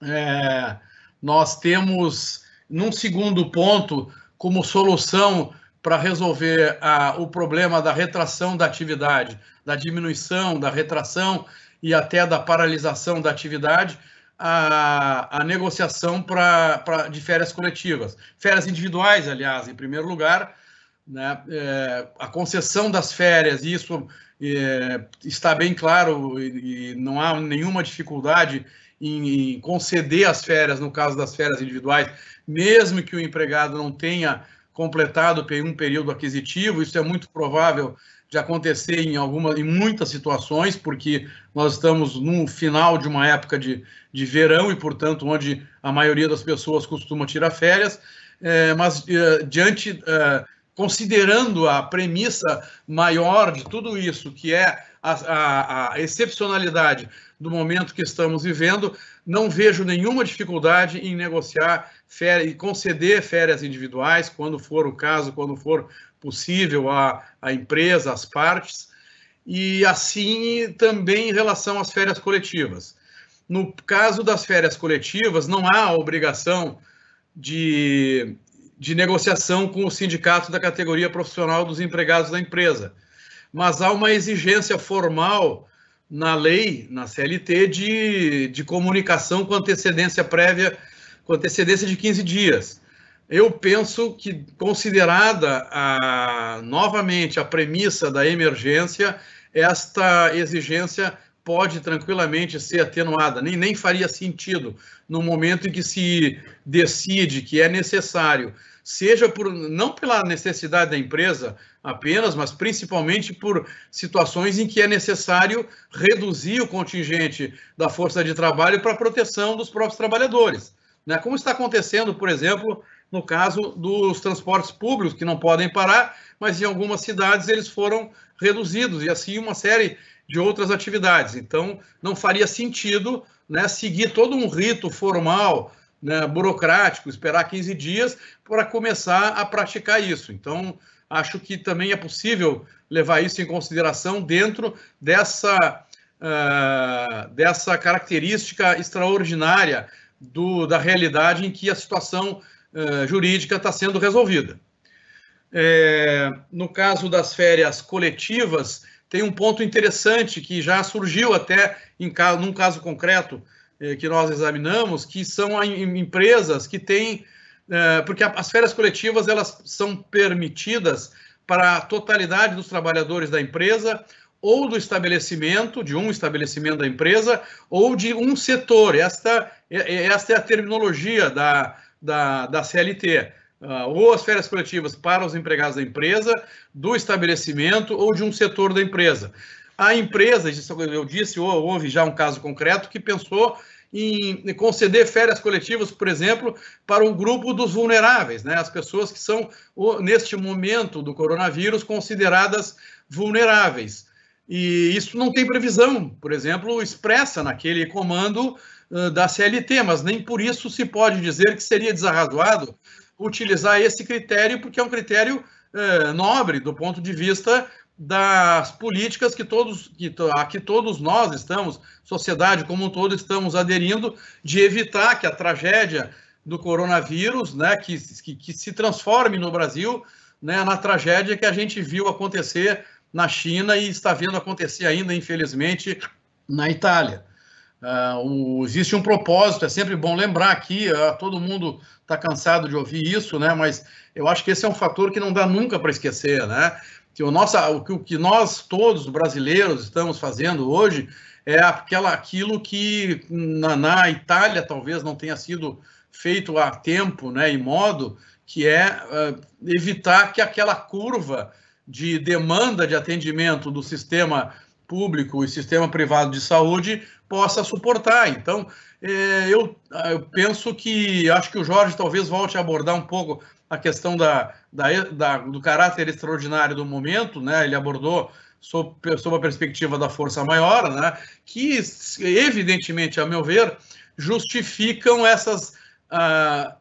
C: É, nós temos num segundo ponto, como solução para resolver a, o problema da retração da atividade, da diminuição, da retração e até da paralisação da atividade, a, a negociação pra, de férias coletivas. Férias individuais, aliás, em primeiro lugar, né, é, a concessão das férias, isso é, está bem claro e, e não há nenhuma dificuldade em, em conceder as férias, no caso das férias individuais, mesmo que o empregado não tenha completado um período aquisitivo, isso é muito provável de acontecer em algumas, em muitas situações, porque nós estamos no final de uma época de, de verão e, portanto, onde a maioria das pessoas costuma tirar férias, é, mas é, diante, é, considerando a premissa maior de tudo isso, que é a, a, a excepcionalidade do momento que estamos vivendo, não vejo nenhuma dificuldade em negociar férias, e conceder férias individuais, quando for o caso, quando for possível, a empresa, as partes, e assim também em relação às férias coletivas. No caso das férias coletivas, não há obrigação de, de negociação com o sindicato da categoria profissional dos empregados da empresa, mas há uma exigência formal na lei, na CLT, de, de comunicação com antecedência prévia, com antecedência de 15 dias. Eu penso que, considerada a, novamente a premissa da emergência, esta exigência pode tranquilamente ser atenuada, nem, nem faria sentido no momento em que se decide que é necessário, seja por não pela necessidade da empresa apenas, mas principalmente por situações em que é necessário reduzir o contingente da força de trabalho para a proteção dos próprios trabalhadores. Né? Como está acontecendo, por exemplo, no caso dos transportes públicos, que não podem parar, mas em algumas cidades eles foram reduzidos, e assim uma série de outras atividades. Então, não faria sentido né, seguir todo um rito formal, né, burocrático, esperar 15 dias para começar a praticar isso. Então, acho que também é possível levar isso em consideração dentro dessa, uh, dessa característica extraordinária do, da realidade em que a situação uh, jurídica está sendo resolvida. É, no caso das férias coletivas, tem um ponto interessante que já surgiu até em caso, num caso concreto eh, que nós examinamos, que são empresas que têm é, porque as férias coletivas elas são permitidas para a totalidade dos trabalhadores da empresa ou do estabelecimento, de um estabelecimento da empresa, ou de um setor. Esta, esta é a terminologia da, da, da CLT. Uh, ou as férias coletivas para os empregados da empresa, do estabelecimento ou de um setor da empresa. A empresa, eu disse, houve já um caso concreto que pensou em conceder férias coletivas, por exemplo, para o grupo dos vulneráveis, né? as pessoas que são, neste momento do coronavírus, consideradas vulneráveis. E isso não tem previsão, por exemplo, expressa naquele comando uh, da CLT, mas nem por isso se pode dizer que seria desarrazoado utilizar esse critério, porque é um critério uh, nobre do ponto de vista das políticas que todos, que, a que todos nós estamos, sociedade como um todo, estamos aderindo, de evitar que a tragédia do coronavírus, né, que, que, que se transforme no Brasil né, na tragédia que a gente viu acontecer na China e está vendo acontecer ainda, infelizmente, na Itália. Uh, o, existe um propósito, é sempre bom lembrar aqui, uh, todo mundo está cansado de ouvir isso, né? Mas eu acho que esse é um fator que não dá nunca para esquecer, né? Que o, nossa, o, o que nós todos brasileiros estamos fazendo hoje é aquela, aquilo que na, na Itália talvez não tenha sido feito a tempo, né? E modo que é uh, evitar que aquela curva de demanda de atendimento do sistema público e sistema privado de saúde possa suportar. Então, é, eu, eu, penso que acho que o Jorge talvez volte a abordar um pouco a questão da, da, da do caráter extraordinário do momento, né? Ele abordou sob, a perspectiva da força maior, né? Que evidentemente, a meu ver, justificam essas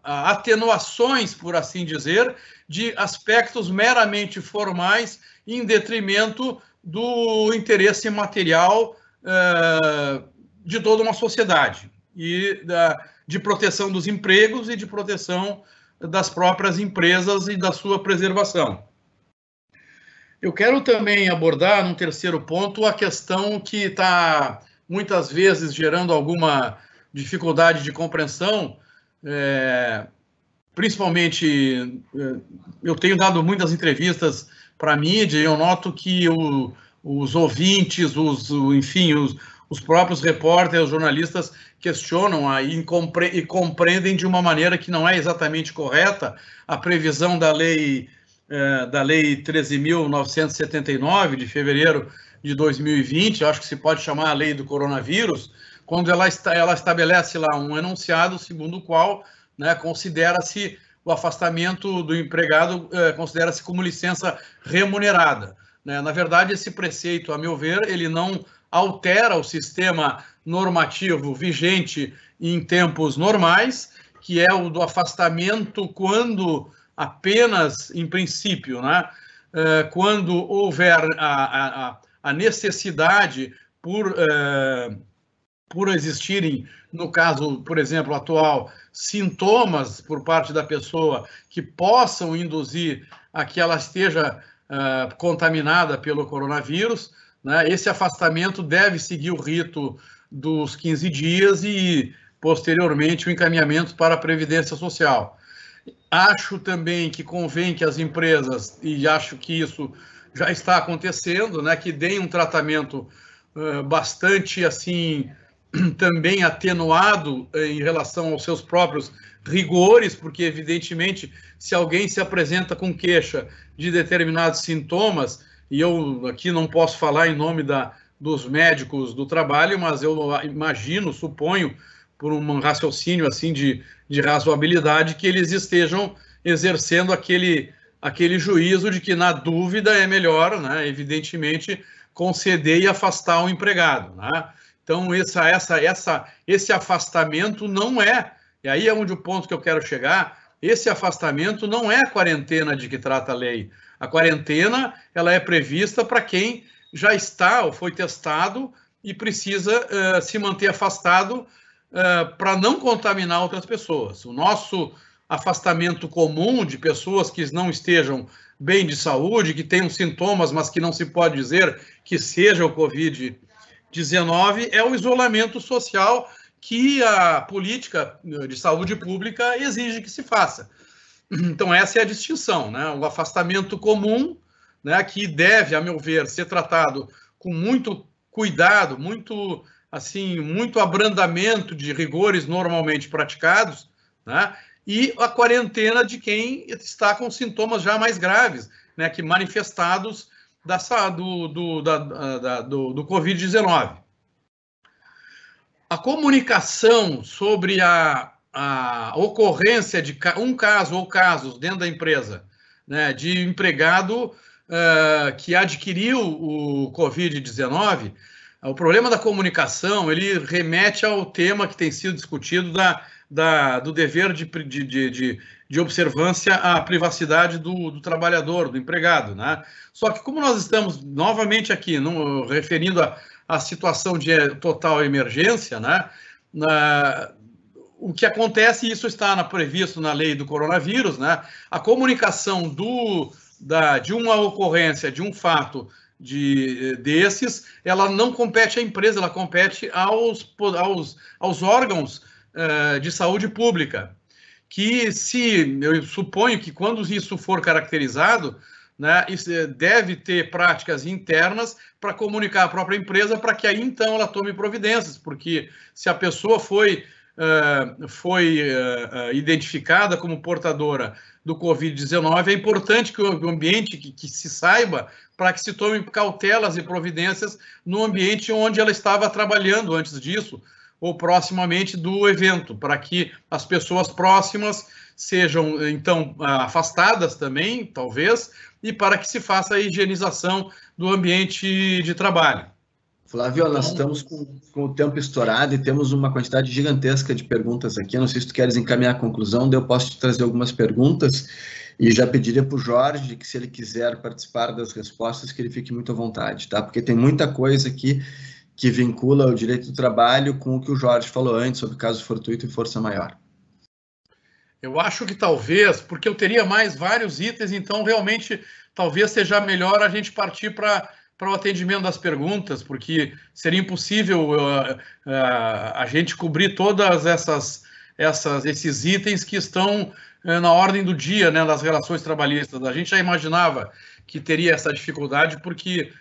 C: atenuações, por assim dizer, de aspectos meramente formais em detrimento do interesse material uh, de toda uma sociedade e da, de proteção dos empregos e de proteção das próprias empresas e da sua preservação. Eu quero também abordar, num terceiro ponto, a questão que está muitas vezes gerando alguma dificuldade de compreensão, é, principalmente, é, eu tenho dado muitas entrevistas para a mídia eu noto que o, os ouvintes, os, enfim, os, os próprios repórteres, os jornalistas questionam aí e compreendem de uma maneira que não é exatamente correta a previsão da lei é, da lei 13.979 de fevereiro de 2020, acho que se pode chamar a lei do coronavírus, quando ela, está, ela estabelece lá um enunciado segundo o qual né, considera-se o afastamento do empregado é, considera-se como licença remunerada. Né? Na verdade, esse preceito, a meu ver, ele não altera o sistema normativo vigente em tempos normais, que é o do afastamento quando apenas, em princípio, né, é, quando houver a, a, a necessidade por, é, por existirem, no caso, por exemplo, atual, sintomas por parte da pessoa que possam induzir a que ela esteja uh, contaminada pelo coronavírus, né, esse afastamento deve seguir o rito dos 15 dias e, posteriormente, o encaminhamento para a Previdência Social. Acho também que convém que as empresas, e acho que isso já está acontecendo, né, que deem um tratamento uh, bastante assim também atenuado em relação aos seus próprios rigores, porque evidentemente se alguém se apresenta com queixa de determinados sintomas, e eu aqui não posso falar em nome da, dos médicos do trabalho, mas eu imagino, suponho, por um raciocínio assim de, de razoabilidade, que eles estejam exercendo aquele, aquele juízo de que, na dúvida, é melhor, né, evidentemente, conceder e afastar o empregado. Né? Então, essa, essa, essa, esse afastamento não é, e aí é onde o ponto que eu quero chegar, esse afastamento não é a quarentena de que trata a lei. A quarentena ela é prevista para quem já está ou foi testado e precisa uh, se manter afastado uh, para não contaminar outras pessoas. O nosso afastamento comum de pessoas que não estejam bem de saúde, que tenham sintomas, mas que não se pode dizer que seja o Covid-19, é o isolamento social que a política de saúde pública exige que se faça. Então, essa é a distinção, né? O afastamento comum, né, que deve, a meu ver, ser tratado com muito cuidado, muito assim, muito abrandamento de rigores normalmente praticados, né? E a quarentena de quem está com sintomas já mais graves, né, que manifestados da, do, do, da, da, do, do Covid-19 a comunicação sobre a, a ocorrência de um caso ou casos dentro da empresa, né, de empregado uh, que adquiriu o Covid-19, o problema da comunicação ele remete ao tema que tem sido discutido da, da, do dever de, de, de, de observância à privacidade do, do, trabalhador, do empregado. Né? Só que, como nós estamos novamente aqui no, referindo a a situação de total emergência, né? Na, o que acontece, isso está na, previsto na lei do coronavírus, né? A comunicação do, da, de uma ocorrência, de um fato de, desses, ela não compete à empresa, ela compete aos, aos, aos órgãos uh, de saúde pública. Que se, eu suponho que quando isso for caracterizado, né, eh, deve ter práticas internas para comunicar à própria empresa para que aí então ela tome providências, porque se a pessoa foi, uh, foi uh, identificada como portadora do Covid-19, é importante que o ambiente que, que se saiba para que se tome cautelas e providências no ambiente onde ela estava trabalhando antes disso, ou proximamente do evento, para que as pessoas próximas sejam então afastadas também, talvez, e para que se faça a higienização do ambiente de trabalho.
A: Flávio, nós então, estamos com, com, o tempo estourado e temos uma quantidade gigantesca de perguntas aqui. não sei se tu queres encaminhar a conclusão, eu posso te trazer algumas perguntas e já pediria para o Jorge que, se ele quiser participar das respostas, que ele fique muito à vontade, tá? Porque tem muita coisa aqui que vincula o direito do trabalho com o que o Jorge falou antes sobre caso fortuito e força maior.
C: Eu acho que talvez, porque eu teria mais vários itens, então realmente talvez seja melhor a gente partir para para o atendimento das perguntas, porque seria impossível uh, uh, a gente cobrir todas essas, essas esses itens que estão uh, na ordem do dia, né, das relações trabalhistas. A gente já imaginava que teria essa dificuldade porque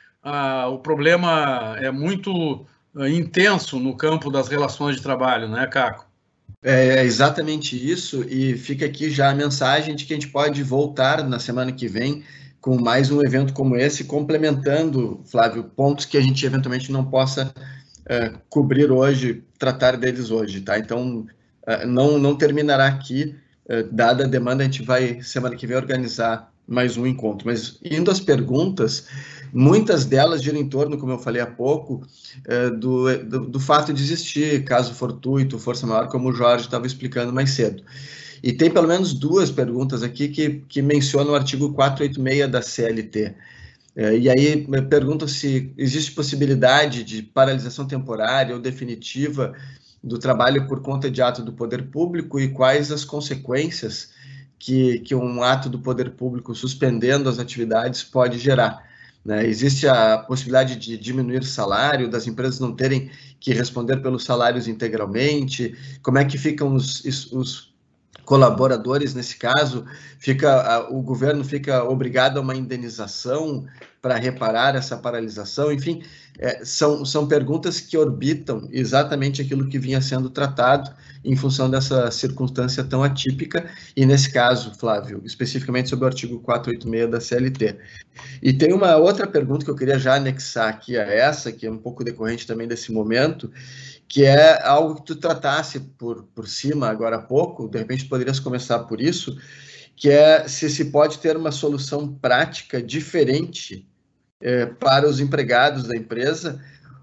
C: o problema é muito intenso no campo das relações de trabalho, né, Caco?
A: É, é exatamente isso, e fica aqui já a mensagem de que a gente pode voltar na semana que vem com mais um evento como esse, complementando, Flávio, pontos que a gente eventualmente não possa uh, cobrir hoje, tratar deles hoje, tá? Então, uh, não, não terminará aqui, dada a demanda, a gente vai, semana que vem, organizar mais um encontro. Mas, indo às perguntas, muitas delas giram em torno, como eu falei há pouco, do, do, do fato de existir caso fortuito, força maior, como o Jorge estava explicando mais cedo. E tem pelo menos duas perguntas aqui que, que mencionam o artigo 486 da CLT. É, e aí me perguntam se existe possibilidade de paralisação temporária ou definitiva do trabalho por conta de ato do poder público e quais as consequências que, que um ato do poder público suspendendo as atividades pode gerar. Né? Existe a possibilidade de diminuir o salário, das empresas não terem que responder pelos salários integralmente, como é que ficam os, os colaboradores nesse caso, fica o governo fica obrigado a uma indenização para reparar essa paralisação, enfim, é, são, são perguntas que orbitam exatamente aquilo que vinha sendo tratado em função dessa circunstância tão atípica, e nesse caso, Flávio, especificamente sobre o artigo 486 da CLT. E tem uma outra pergunta que eu queria já anexar aqui a essa, que é um pouco decorrente também desse momento, que é algo que tu tratasse por, por cima agora há pouco, de repente poderias começar por isso, que é se se pode ter uma solução prática diferente é, para os empregados da empresa,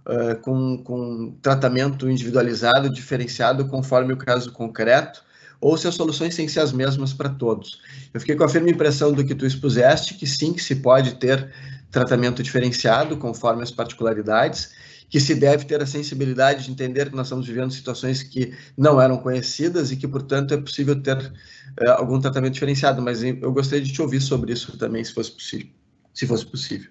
A: é, com, com tratamento individualizado, diferenciado, conforme o caso concreto, ou se as soluções têm que ser as mesmas para todos. Eu fiquei com a firme impressão do que tu expuseste, que sim, que se pode ter tratamento diferenciado, conforme as particularidades, que se deve ter a sensibilidade de entender que nós estamos vivendo situações que não eram conhecidas e que, portanto, é possível ter é, algum tratamento diferenciado. Mas eu gostaria de te ouvir sobre isso também, se fosse possível. Se fosse possível.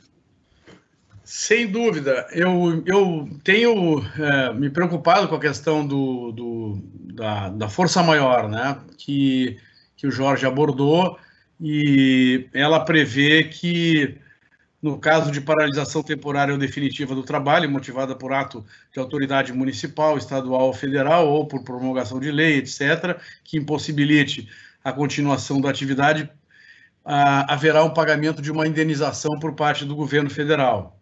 C: Sem dúvida, eu, eu tenho é, me preocupado com a questão do, do da, da, força maior, né, que, que o Jorge abordou, e ela prevê que no caso de paralisação temporária ou definitiva do trabalho, motivada por ato de autoridade municipal, estadual ou federal, ou por promulgação de lei, etc., que impossibilite a continuação da atividade, ah, haverá um pagamento de uma indenização por parte do governo federal.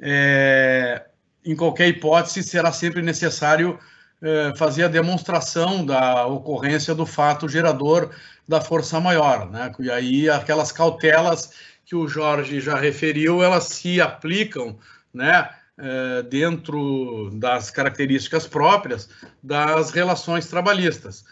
C: É, em qualquer hipótese, será sempre necessário é, fazer a demonstração da ocorrência do fato gerador da força maior, né? E aí aquelas cautelas que o Jorge já referiu, elas se aplicam, né, é, dentro das características próprias das relações trabalhistas.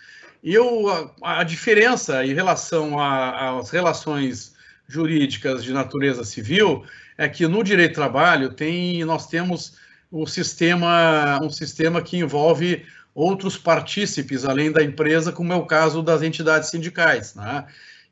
C: Eu, a, a diferença em relação às relações jurídicas de natureza civil é que no direito do trabalho tem, nós temos o sistema, um sistema que envolve outros partícipes além da empresa, como é o caso das entidades sindicais. Né?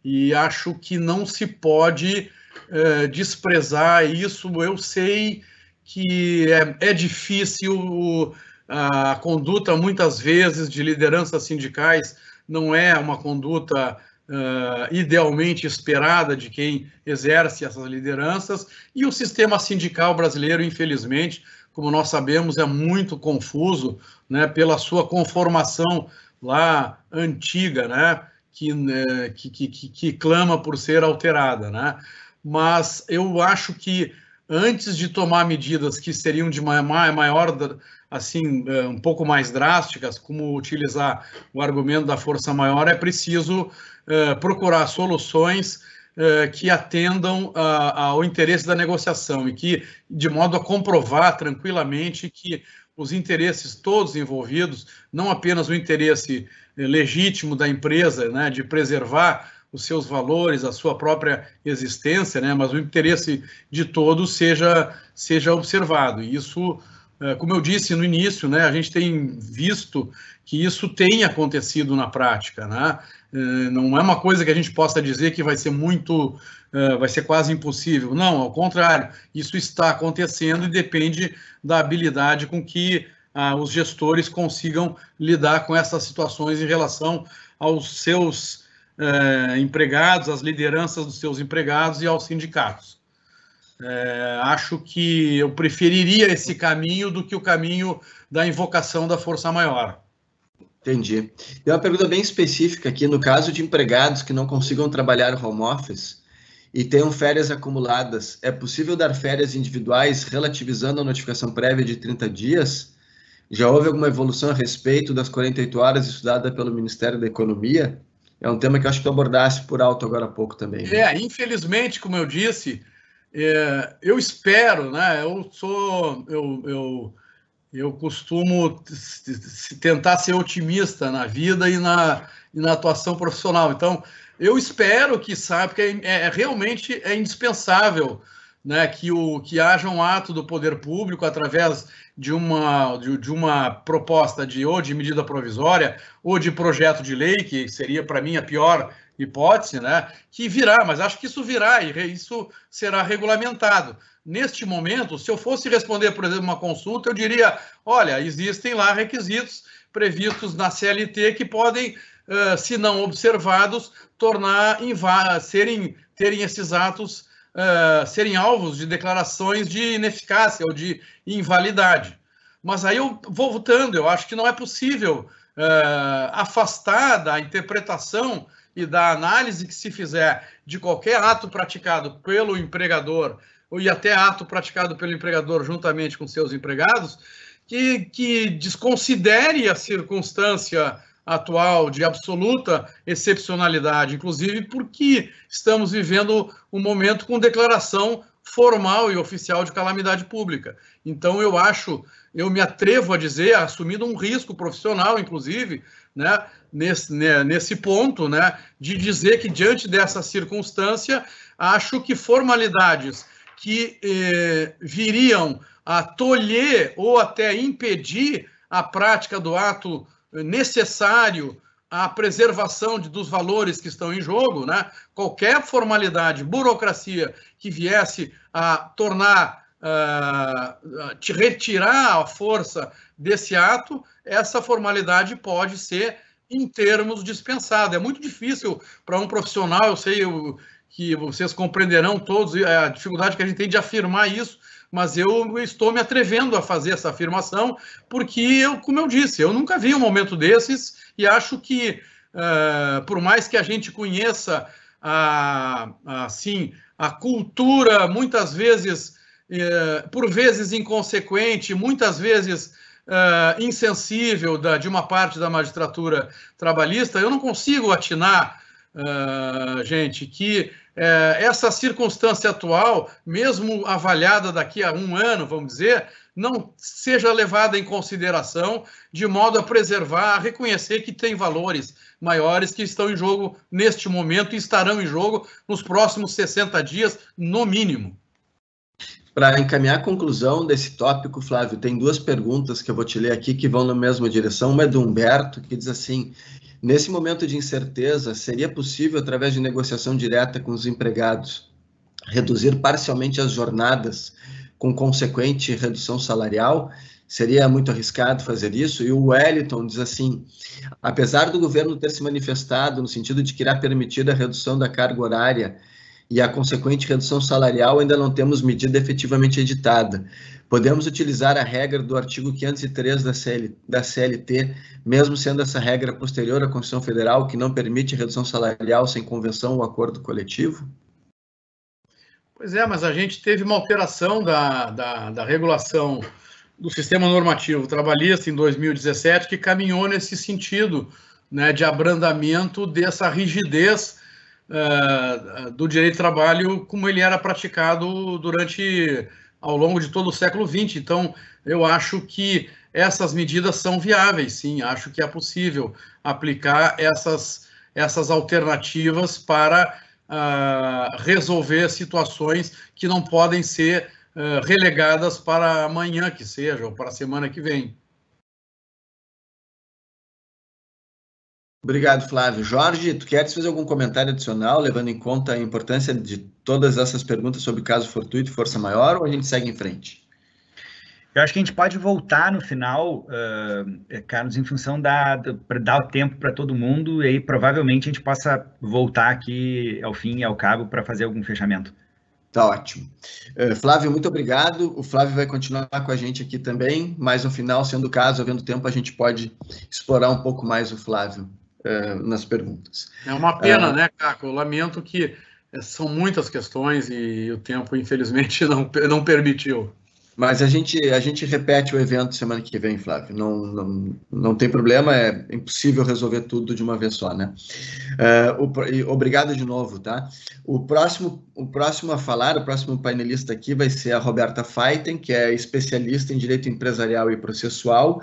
C: E acho que não se pode é, desprezar isso. Eu sei que é, é difícil a conduta, muitas vezes, de lideranças sindicais não é uma conduta uh, idealmente esperada de quem exerce essas lideranças, e o sistema sindical brasileiro, infelizmente, como nós sabemos, é muito confuso né, pela sua conformação lá antiga, né, que, né, que, que, que, clama por ser alterada. Né? Mas eu acho que antes de tomar medidas que seriam de maior, assim, eh, um pouco mais drásticas, como utilizar o argumento da força maior, é preciso uh, procurar soluções uh, que atendam ao interesse da negociação e que, de modo a comprovar tranquilamente que os interesses todos envolvidos, não apenas o interesse legítimo da empresa, né, de preservar os seus valores, a sua própria existência, né, mas o interesse de todos seja, seja observado. E isso, é, como eu disse no início, né, a gente tem visto que isso tem acontecido na prática. Né? É, não é uma coisa que a gente possa dizer que vai ser muito, é, vai ser quase impossível. Não, ao contrário, isso está acontecendo e depende da habilidade com que ah, os gestores consigam lidar com essas situações em relação aos seus é, empregados, às lideranças dos seus empregados e aos sindicatos. É, acho que eu preferiria esse caminho do que o caminho da invocação da força maior.
A: Entendi. Tem uma pergunta bem específica aqui. No caso de empregados que não consigam trabalhar home office e tenham férias acumuladas, é possível dar férias individuais relativizando a notificação prévia de 30 dias? Já houve alguma evolução a respeito das 48 horas estudada pelo Ministério da Economia? É um tema que eu acho que tu abordasse por alto agora há pouco também.
C: Né? É, infelizmente, como eu disse, é, eu espero, né? Eu sou, eu, eu, eu costumo tentar ser otimista na vida e na, e na atuação profissional. Então, eu espero que sabe que é, é realmente é indispensável né, que, o, que haja um ato do poder público através de uma, de, de, uma proposta de ou de medida provisória ou de projeto de lei, que seria para mim a pior hipótese, né, que virá, mas acho que isso virá e isso será regulamentado. Neste momento, se eu fosse responder, por exemplo, uma consulta, eu diria: olha, existem lá requisitos previstos na CLT que podem, uh, se não observados, tornar serem terem esses atos uh, serem alvos de declarações de ineficácia ou de invalidade. Mas aí eu vou voltando, eu acho que não é possível uh, afastar da interpretação e da análise que se fizer de qualquer ato praticado pelo empregador e até ato praticado pelo empregador juntamente com seus empregados, que, que desconsidere a circunstância atual de absoluta excepcionalidade, inclusive porque estamos vivendo um momento com declaração formal e oficial de calamidade pública. Então, eu acho, eu me atrevo a dizer, assumindo um risco profissional, inclusive, né, nesse, né, nesse ponto, né, de dizer que, diante dessa circunstância, acho que formalidades que eh, viriam a tolher ou até impedir a prática do ato necessário à preservação de, dos valores que estão em jogo, né? qualquer formalidade, burocracia que viesse a tornar, uh, te retirar a força desse ato, essa formalidade pode ser, em termos, dispensada. É muito difícil para um profissional, eu sei que vocês compreenderão todos a dificuldade que a gente tem de afirmar isso, mas eu estou me atrevendo a fazer essa afirmação, porque, eu, como eu disse, eu nunca vi um momento desses e acho que, uh, por mais que a gente conheça a, assim, a cultura, muitas vezes, uh, por vezes inconsequente, muitas vezes uh, insensível da, de uma parte da magistratura trabalhista, eu não consigo atinar, gente, que é, essa circunstância atual, mesmo avaliada daqui a um ano, vamos dizer, não seja levada em consideração de modo a preservar, a reconhecer que tem valores maiores que estão em jogo neste momento e estarão em jogo nos próximos 60 dias, no mínimo.
A: Para encaminhar a conclusão desse tópico, Flávio, tem duas perguntas que eu vou te ler aqui que vão na mesma direção. Uma é do Humberto, que diz assim: Nesse momento de incerteza, seria possível, através de negociação direta com os empregados, reduzir parcialmente as jornadas com consequente redução salarial? Seria muito arriscado fazer isso? E o Wellington diz assim: apesar do governo ter se manifestado no sentido de que irá permitir a redução da carga horária e a consequente redução salarial, ainda não temos medida efetivamente editada. Podemos utilizar a regra do artigo 503 da, CL, da CLT, mesmo sendo essa regra posterior à Constituição Federal, que não permite redução salarial sem convenção ou acordo coletivo?
C: Pois é, mas a gente teve uma alteração da, da, da regulação do sistema normativo trabalhista em 2017 que caminhou nesse sentido né, de abrandamento dessa rigidez do direito de trabalho como ele era praticado durante ao longo de todo o século XX. Então, eu acho que essas medidas são viáveis, sim, acho que é possível aplicar essas, essas alternativas para uh, resolver situações que não podem ser uh, relegadas para amanhã, que seja, ou para a semana que vem.
A: Obrigado, Flávio. Jorge, tu queres fazer algum comentário adicional, levando em conta a importância de todas essas perguntas sobre caso fortuito e força maior, ou a gente segue em frente?
B: Eu acho que a gente pode voltar no final, uh, Carlos, em função da, para dar o tempo para todo mundo, e aí provavelmente a gente possa voltar aqui ao fim e ao cabo para fazer algum fechamento.
A: Tá ótimo. Uh, Flávio, muito obrigado. O Flávio vai continuar com a gente aqui também, mas no final, sendo o caso, havendo tempo, a gente pode explorar um pouco mais o Flávio uh, nas perguntas.
C: É uma pena, uh, né, Caco? Eu lamento que eh, são muitas questões e o tempo, infelizmente, não, não permitiu.
A: Mas a gente, a gente repete o evento semana que vem, Flávio. Não, não, não tem problema, é impossível resolver tudo de uma vez só, né? Uh, o, obrigado de novo, tá? O próximo, o próximo a falar, o próximo painelista aqui vai ser a Roberta Feiten, que é especialista em direito empresarial e processual.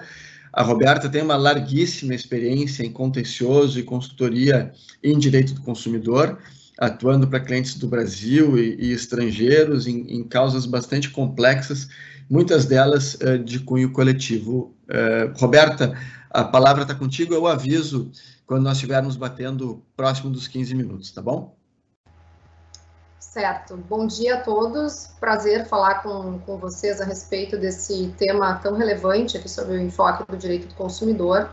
A: A Roberta tem uma larguíssima experiência em contencioso e consultoria em direito do consumidor, atuando para clientes do Brasil e, e estrangeiros em, em, causas bastante complexas, muitas delas uh, de cunho coletivo. Uh, Roberta, a palavra está contigo, eu aviso quando nós estivermos batendo próximo dos 15 minutos, tá bom?
D: Certo. Bom dia a todos. Prazer falar com, com vocês a respeito desse tema tão relevante aqui sobre o enfoque do direito do consumidor.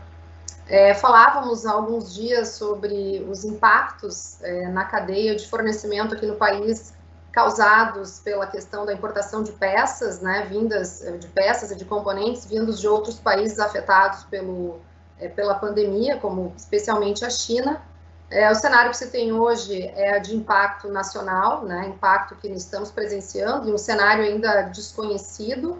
D: É, falávamos há alguns dias sobre os impactos é, na cadeia de fornecimento aqui no país causados pela questão da importação de peças, né, vindas é, de peças e de componentes vindos de outros países afetados pelo, é, pela pandemia, como especialmente a China. É, o cenário que se tem hoje é de impacto nacional, né, impacto que estamos presenciando, e um cenário ainda desconhecido,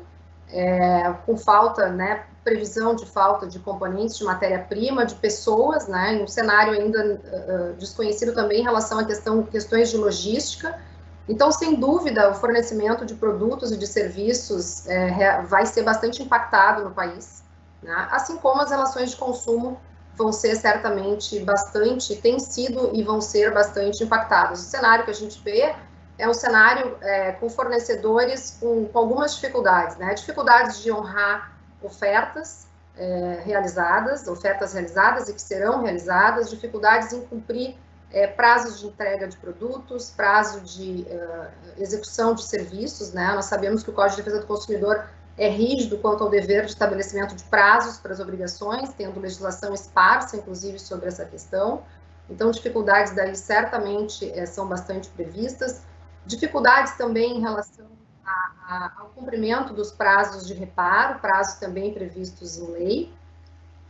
D: é, com falta, né, previsão de falta de componentes, de matéria-prima, de pessoas, né, um cenário ainda uh, desconhecido também em relação a questão, questões de logística. Então, sem dúvida, o fornecimento de produtos e de serviços é, vai ser bastante impactado no país, né, assim como as relações de consumo vão ser certamente bastante, têm sido e vão ser bastante impactados. O cenário que a gente vê é um cenário é, com fornecedores com, com, algumas dificuldades, né? Dificuldades de honrar ofertas é, realizadas, ofertas realizadas e que serão realizadas, dificuldades em cumprir é, prazos de entrega de produtos, prazo de uh, execução de serviços, né? Nós sabemos que o Código de Defesa do Consumidor é rígido quanto ao dever de estabelecimento de prazos para as obrigações, tendo legislação esparsa, inclusive, sobre essa questão. Então, dificuldades daí certamente é, são bastante previstas. Dificuldades também em relação a, a, ao cumprimento dos prazos de reparo, prazos também previstos em lei.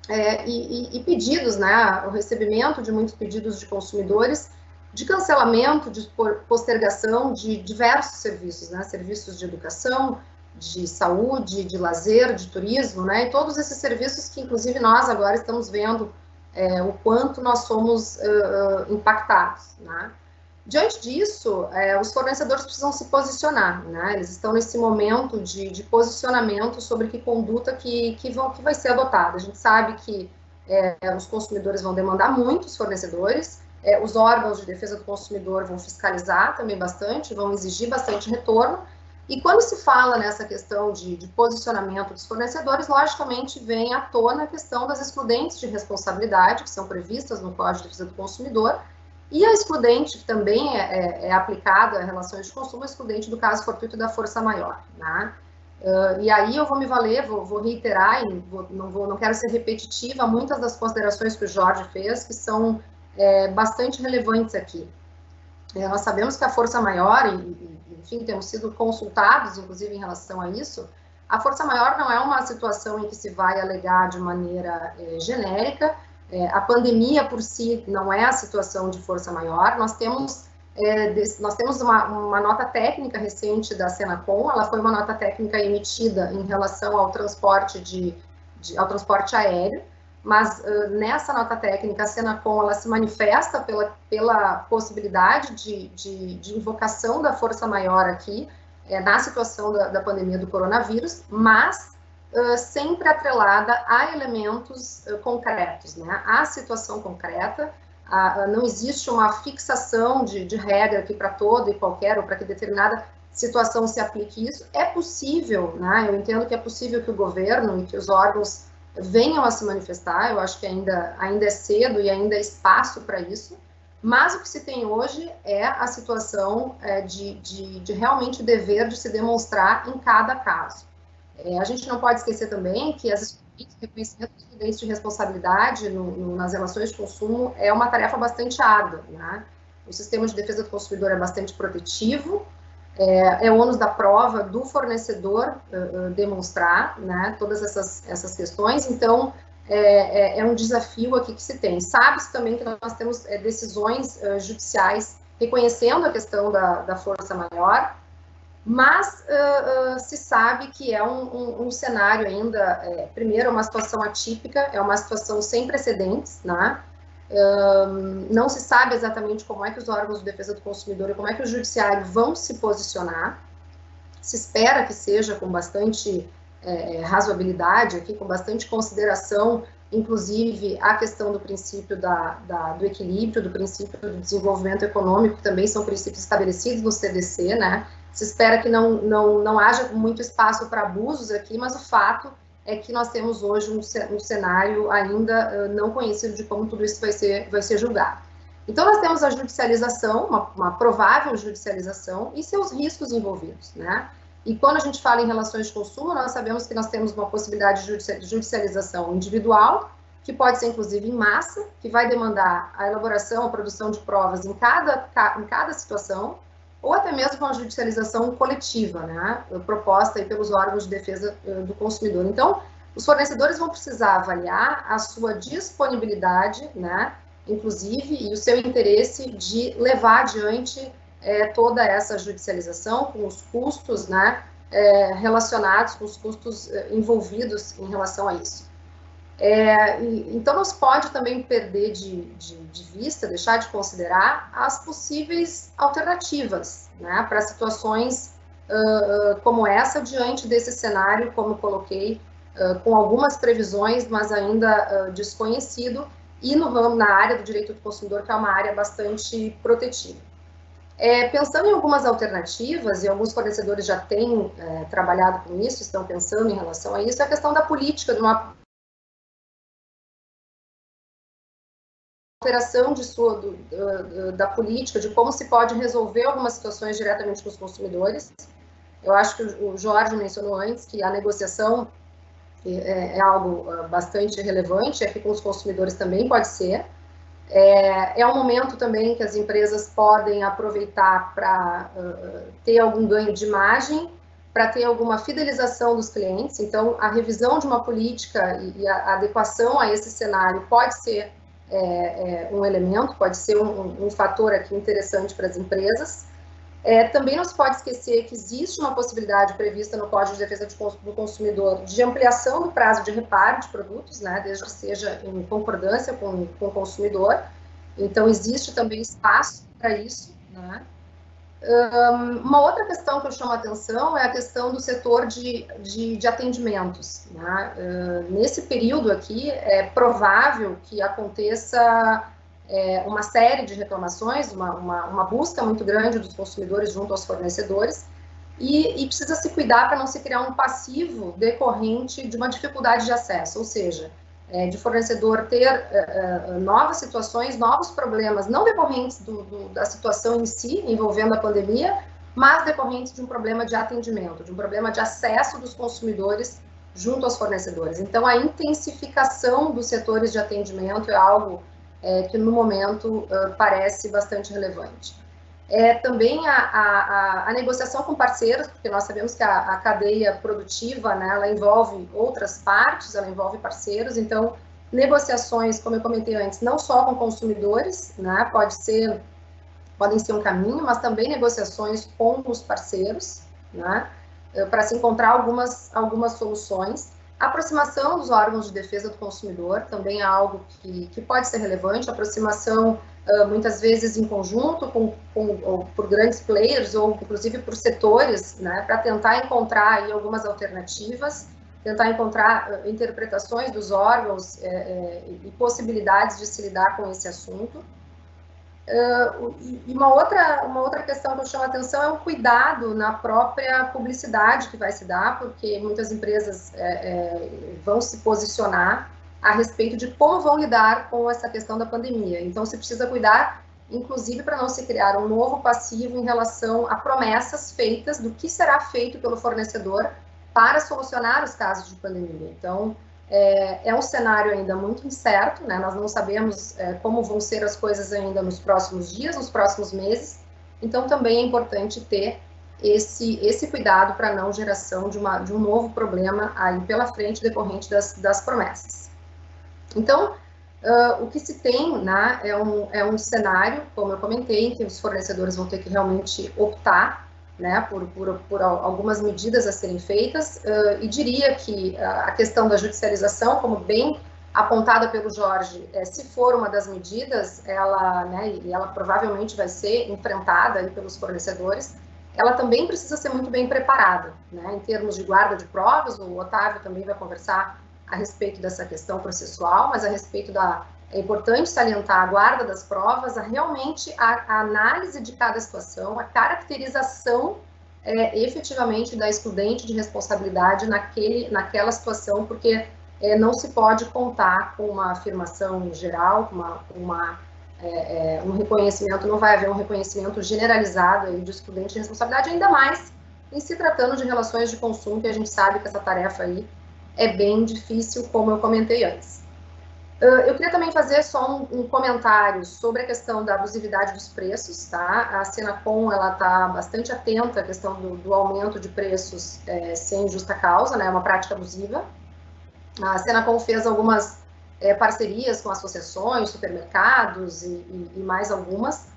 D: É, e, e, pedidos, né, o recebimento de muitos pedidos de consumidores de cancelamento, de postergação de diversos serviços, né, serviços de educação, de saúde, de lazer, de turismo, né? E todos esses serviços que, inclusive, nós agora estamos vendo é, o quanto nós somos uh, impactados, né? Diante disso, é, os fornecedores precisam se posicionar, né? Eles estão nesse momento de, de posicionamento sobre que conduta que, que, vão, que vai ser adotada. A gente sabe que é, os consumidores vão demandar muito os fornecedores, é, os órgãos de defesa do consumidor vão fiscalizar também bastante, vão exigir bastante retorno, E quando se fala nessa questão de, de, posicionamento dos fornecedores, logicamente vem à tona a questão das excludentes de responsabilidade, que são previstas no Código de Defesa do Consumidor, e a excludente, que também é, é, é aplicada a relações de consumo, a excludente do caso fortuito da força maior. Né? Uh, e aí eu vou me valer, vou, vou reiterar, e vou, não, vou, não quero ser repetitiva, muitas das considerações que o Jorge fez, que são é, bastante relevantes aqui. É, nós sabemos que a força maior, e, enfim, temos sido consultados, inclusive, em relação a isso, a força maior não é uma situação em que se vai alegar de maneira é, genérica, é, a pandemia por si não é a situação de força maior, nós temos, é, nós temos uma, uma, nota técnica recente da Senacom, ela foi uma nota técnica emitida em relação ao transporte, de, de ao transporte aéreo, mas uh, nessa nota técnica, a Senacom ela se manifesta pela, pela possibilidade de, de, de invocação da força maior aqui, é, na situação da, da, pandemia do coronavírus, mas uh, sempre atrelada a elementos uh, concretos, né? a situação concreta, a, não existe uma fixação de, de regra aqui para todo e qualquer, ou para que determinada situação se aplique isso. É possível, né? eu entendo que é possível que o governo e que os órgãos venham a se manifestar, eu acho que ainda, ainda é cedo e ainda é espaço para isso, mas o que se tem hoje é a situação é, de, de, de, realmente dever de se demonstrar em cada caso. É, a gente não pode esquecer também que as reconhecimento dos estudantes de responsabilidade no, no, nas relações de consumo é uma tarefa bastante árdua. Né? O sistema de defesa do consumidor é bastante protetivo, é, é o ônus da prova do fornecedor uh, demonstrar né, todas essas, essas questões, então é, é, é, um desafio aqui que se tem. Sabe-se também que nós temos é, decisões uh, judiciais reconhecendo a questão da, da força maior, mas se sabe que é um, um, um cenário ainda, é, primeiro, uma situação atípica, é uma situação sem precedentes, né? Um, não se sabe exatamente como é que os órgãos de defesa do consumidor e como é que o judiciário vão se posicionar. Se espera que seja com bastante é, razoabilidade, aqui, com bastante consideração, inclusive a questão do princípio da, da, do equilíbrio, do princípio do desenvolvimento econômico, também são princípios estabelecidos no CDC, né? Se espera que não, não, não haja muito espaço para abusos aqui, mas o fato é que nós temos hoje um, cenário ainda não conhecido de como tudo isso vai ser, vai ser julgado. Então, nós temos a judicialização, uma, uma, provável judicialização e seus riscos envolvidos, né? E quando a gente fala em relações de consumo, nós sabemos que nós temos uma possibilidade de judicialização individual, que pode ser inclusive em massa, que vai demandar a elaboração, a produção de provas em cada, em cada situação, ou até mesmo a judicialização coletiva, né, proposta aí pelos órgãos de defesa eh, do consumidor. Então, os fornecedores vão precisar avaliar a sua disponibilidade, né, inclusive, e o seu interesse de levar adiante é, toda essa judicialização com os custos, né, é, relacionados com os custos envolvidos em relação a isso. É, e, então, não se pode também perder de, de, de, vista, deixar de considerar as possíveis alternativas né, para situações uh, como essa, diante desse cenário, como coloquei, uh, com algumas previsões, mas ainda uh, desconhecido, e no ramo, na área do direito do consumidor, que é uma área bastante protetiva. É, pensando em algumas alternativas, e alguns fornecedores já têm é, trabalhado com isso, estão pensando em relação a isso, é a questão da política de uma alteração de sua, do, do, da política, de como se pode resolver algumas situações diretamente com os consumidores. Eu acho que o Jorge mencionou antes que a negociação é, é algo ah, bastante relevante, aqui com os consumidores também pode ser. É, é um momento também que as empresas podem aproveitar para uh, ter algum ganho de imagem, para ter alguma fidelização dos clientes. Então, a revisão de uma política e, e a adequação a esse cenário pode ser é, é, um elemento, pode ser um, um, fator aqui interessante para as empresas. É, também não se pode esquecer que existe uma possibilidade prevista no Código de Defesa do Consumidor de ampliação do prazo de reparo de produtos, né, desde que seja em concordância com, com o consumidor. Então, existe também espaço para isso. Né? Uma outra questão que eu chamo a atenção é a questão do setor de, de, de atendimentos. Né? Nesse período aqui, é provável que aconteça é, uma série de reclamações, uma, uma, uma, busca muito grande dos consumidores junto aos fornecedores, e, e precisa se cuidar para não se criar um passivo decorrente de uma dificuldade de acesso, ou seja, é, de fornecedor ter é, é, novas situações, novos problemas, não decorrentes do, do, da situação em si, envolvendo a pandemia, mas decorrentes de um problema de atendimento, de um problema de acesso dos consumidores junto aos fornecedores. Então, a intensificação dos setores de atendimento é algo é, que, no momento, uh, parece bastante relevante. É, também a, a, a, negociação com parceiros, porque nós sabemos que a, a, cadeia produtiva, né, ela envolve outras partes, ela envolve parceiros, então, negociações, como eu comentei antes, não só com consumidores, né, pode ser, podem ser um caminho, mas também negociações com os parceiros, né, eh, para se encontrar algumas, algumas soluções. A aproximação dos órgãos de defesa do consumidor também é algo que, que pode ser relevante, aproximação uh, muitas vezes em conjunto com, com por grandes players ou inclusive por setores, né, para tentar encontrar aí algumas alternativas, tentar encontrar uh, interpretações dos órgãos é, é, e possibilidades de se lidar com esse assunto. Uh, e uma outra, uma outra questão que eu chamo a atenção é o cuidado na própria publicidade que vai se dar, porque muitas empresas é, é, vão se posicionar a respeito de como vão lidar com essa questão da pandemia. Então, se precisa cuidar, inclusive, para não se criar um novo passivo em relação a promessas feitas do que será feito pelo fornecedor para solucionar os casos de pandemia. Então, é, é um cenário ainda muito incerto, né? Nós não sabemos é, como vão ser as coisas ainda nos próximos dias, nos próximos meses. Então, também é importante ter esse, esse cuidado para não geração de, uma, de um novo problema aí pela frente decorrente das, das promessas. Então, uh, o que se tem né, é, um, é um cenário, como eu comentei, que os fornecedores vão ter que realmente optar né, por, por, por algumas medidas a serem feitas, uh, e diria que a questão da judicialização, como bem apontada pelo Jorge, é, se for uma das medidas, ela, né, e ela provavelmente vai ser enfrentada pelos fornecedores, ela também precisa ser muito bem preparada, né, em termos de guarda de provas, o Otávio também vai conversar a respeito dessa questão processual, mas a respeito da é importante salientar a guarda das provas, a, realmente a, a, análise de cada situação, a caracterização é, efetivamente da excludente de responsabilidade naquele, naquela situação, porque é, não se pode contar com uma afirmação geral, com uma, é, é, um reconhecimento, não vai haver um reconhecimento generalizado aí de excludente de responsabilidade, ainda mais em se tratando de relações de consumo, que a gente sabe que essa tarefa aí é bem difícil, como eu comentei antes. Eu queria também fazer só um, um, comentário sobre a questão da abusividade dos preços, tá? A Senacom, ela está bastante atenta à questão do, do aumento de preços é, sem justa causa, né? É uma prática abusiva. A Senacom fez algumas é, parcerias com associações, supermercados e, e, e mais algumas,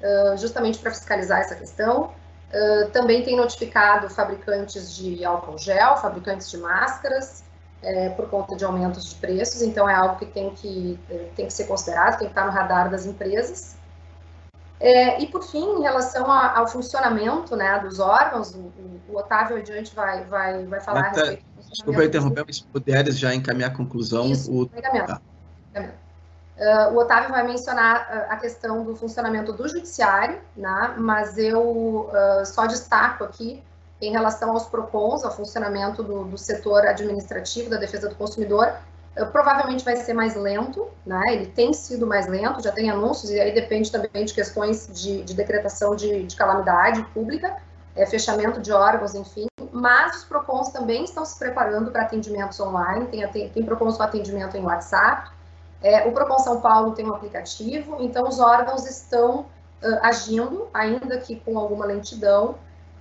D: uh, justamente para fiscalizar essa questão. Uh, também tem notificado fabricantes de álcool gel, fabricantes de máscaras, é, por conta de aumentos de preços, então é algo que tem que, é, tem que ser considerado, tem que estar no radar das empresas. É, e por fim, em relação a, ao funcionamento né, dos órgãos, o, o, Otávio adiante vai, vai, vai falar Marta, a respeito
A: do Desculpa interromper, mas se puderes já encaminhar a conclusão.
D: Isso, o... Tá. Uh, o Otávio vai mencionar uh, a questão do funcionamento do judiciário, né, mas eu uh, só destaco aqui em relação aos PROCONs, ao funcionamento do, do setor administrativo da defesa do consumidor, uh, provavelmente vai ser mais lento, né? Ele tem sido mais lento, já tem anúncios, e aí depende também de questões de, de decretação de, de, calamidade pública, é, fechamento de órgãos, enfim. Mas os PROCONs também estão se preparando para atendimentos online, tem, tem, tem PROCONs com atendimento em WhatsApp, é, o PROCON São Paulo tem um aplicativo, então os órgãos estão uh, agindo, ainda que com alguma lentidão,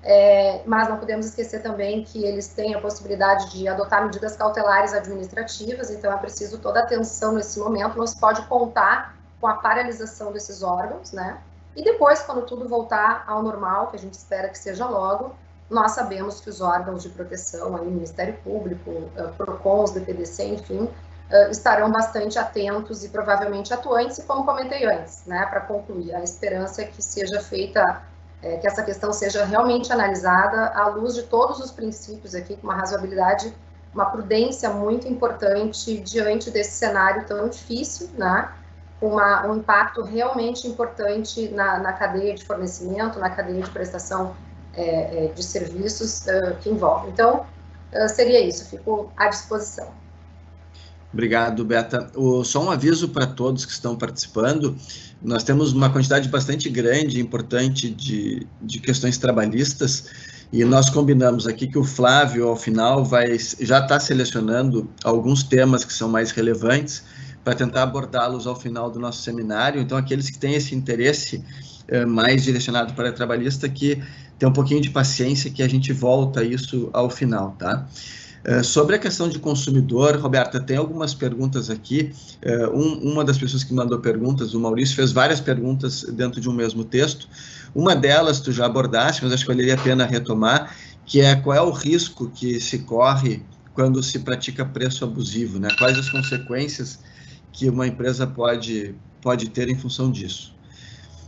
D: é, mas não podemos esquecer também que eles têm a possibilidade de adotar medidas cautelares administrativas, então é preciso toda atenção nesse momento, não se pode contar com a paralisação desses órgãos, né? E depois, quando tudo voltar ao normal, que a gente espera que seja logo, nós sabemos que os órgãos de proteção, aí, Ministério Público, uh, PROCONs, DPDC, enfim, uh, estarão bastante atentos e provavelmente atuantes, e como comentei antes, né, para concluir, a esperança é que seja feita é, que essa questão seja realmente analisada à luz de todos os princípios aqui, com uma razoabilidade, uma prudência muito importante diante desse cenário tão difícil, né? Uma, um impacto realmente importante na, na cadeia de fornecimento, na cadeia de prestação é, é, de serviços uh, que envolve. Então, uh, seria isso, fico à disposição.
A: Obrigado, Beta. O, só um aviso para todos que estão participando: nós temos uma quantidade bastante grande e importante de, de questões trabalhistas e nós combinamos aqui que o Flávio, ao final, vai já está selecionando alguns temas que são mais relevantes para tentar abordá-los ao final do nosso seminário. Então, aqueles que têm esse interesse eh, mais direcionado para a trabalhista, que tem um pouquinho de paciência, que a gente volta isso ao final, tá? Uh, sobre a questão de consumidor, Roberta, tem algumas perguntas aqui. Uh, um, uma das pessoas que mandou perguntas, o Maurício, fez várias perguntas dentro de um mesmo texto. Uma delas tu já abordaste, mas acho que valeria a pena retomar, que é qual é o risco que se corre quando se pratica preço abusivo, né? Quais as consequências que uma empresa pode, pode ter em função disso?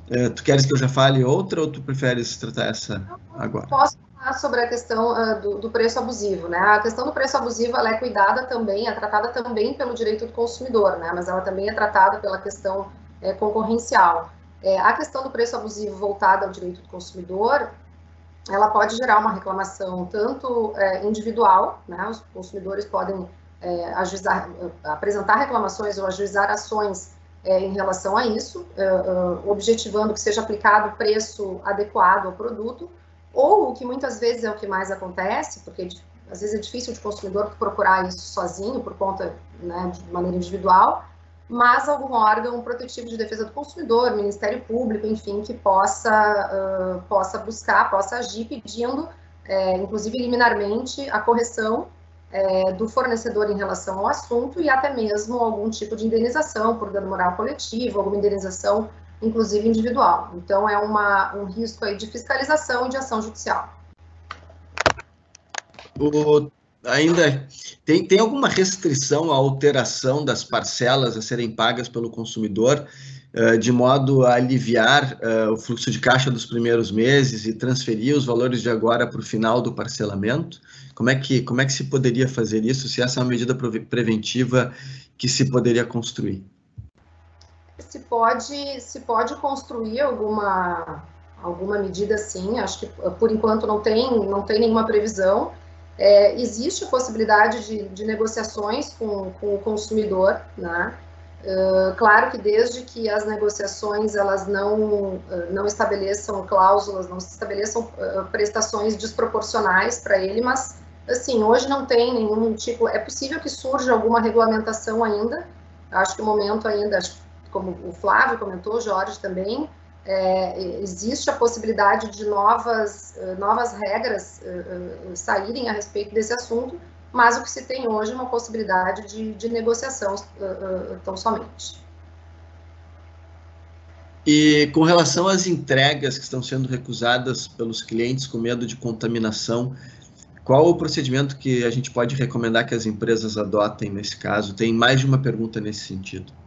A: Uh, tu queres que eu já fale outra ou tu preferes tratar essa agora?
D: Posso sobre a questão uh, do, do, preço abusivo, né? A questão do preço abusivo ela é cuidada também, é tratada também pelo direito do consumidor, né? Mas ela também é tratada pela questão é, concorrencial. É, a questão do preço abusivo voltada ao direito do consumidor, ela pode gerar uma reclamação tanto é, individual, né? Os consumidores podem é, ajuizar, apresentar reclamações ou ajuizar ações é, em relação a isso, é, objetivando que seja aplicado preço adequado ao produto, ou o que muitas vezes é o que mais acontece, porque às vezes é difícil de consumidor procurar isso sozinho, por conta, né, de maneira individual, mas algum órgão protetivo de defesa do consumidor, Ministério Público, enfim, que possa, uh, possa buscar, possa agir pedindo, é, inclusive liminarmente, a correção é, do fornecedor em relação ao assunto e até mesmo algum tipo de indenização por dano moral coletivo, alguma indenização, inclusive individual. Então, é uma, um risco aí de fiscalização e de ação judicial.
A: O, ainda tem, tem alguma restrição à alteração das parcelas a serem pagas pelo consumidor, uh, de modo a aliviar uh, o fluxo de caixa dos primeiros meses e transferir os valores de agora para o final do parcelamento? Como é que, como é que se poderia fazer isso, se essa é uma medida preventiva que se poderia construir?
D: Se pode, se pode construir alguma, alguma medida sim, acho que por enquanto não tem, não tem nenhuma previsão. É, existe a possibilidade de, de negociações com, com, o consumidor, né? Uh, claro que desde que as negociações elas não, não estabeleçam cláusulas, não estabeleçam uh, prestações desproporcionais para ele, mas assim, hoje não tem nenhum tipo, é possível que surja alguma regulamentação ainda, acho que o momento ainda, como o Flávio comentou, Jorge também, é, existe a possibilidade de novas, eh, novas regras uh, uh, saírem a respeito desse assunto, mas o que se tem hoje é uma possibilidade de, de negociação uh, tão somente.
A: E com relação às entregas que estão sendo recusadas pelos clientes com medo de contaminação, qual o procedimento que a gente pode recomendar que as empresas adotem nesse caso? Tem mais de uma pergunta nesse sentido.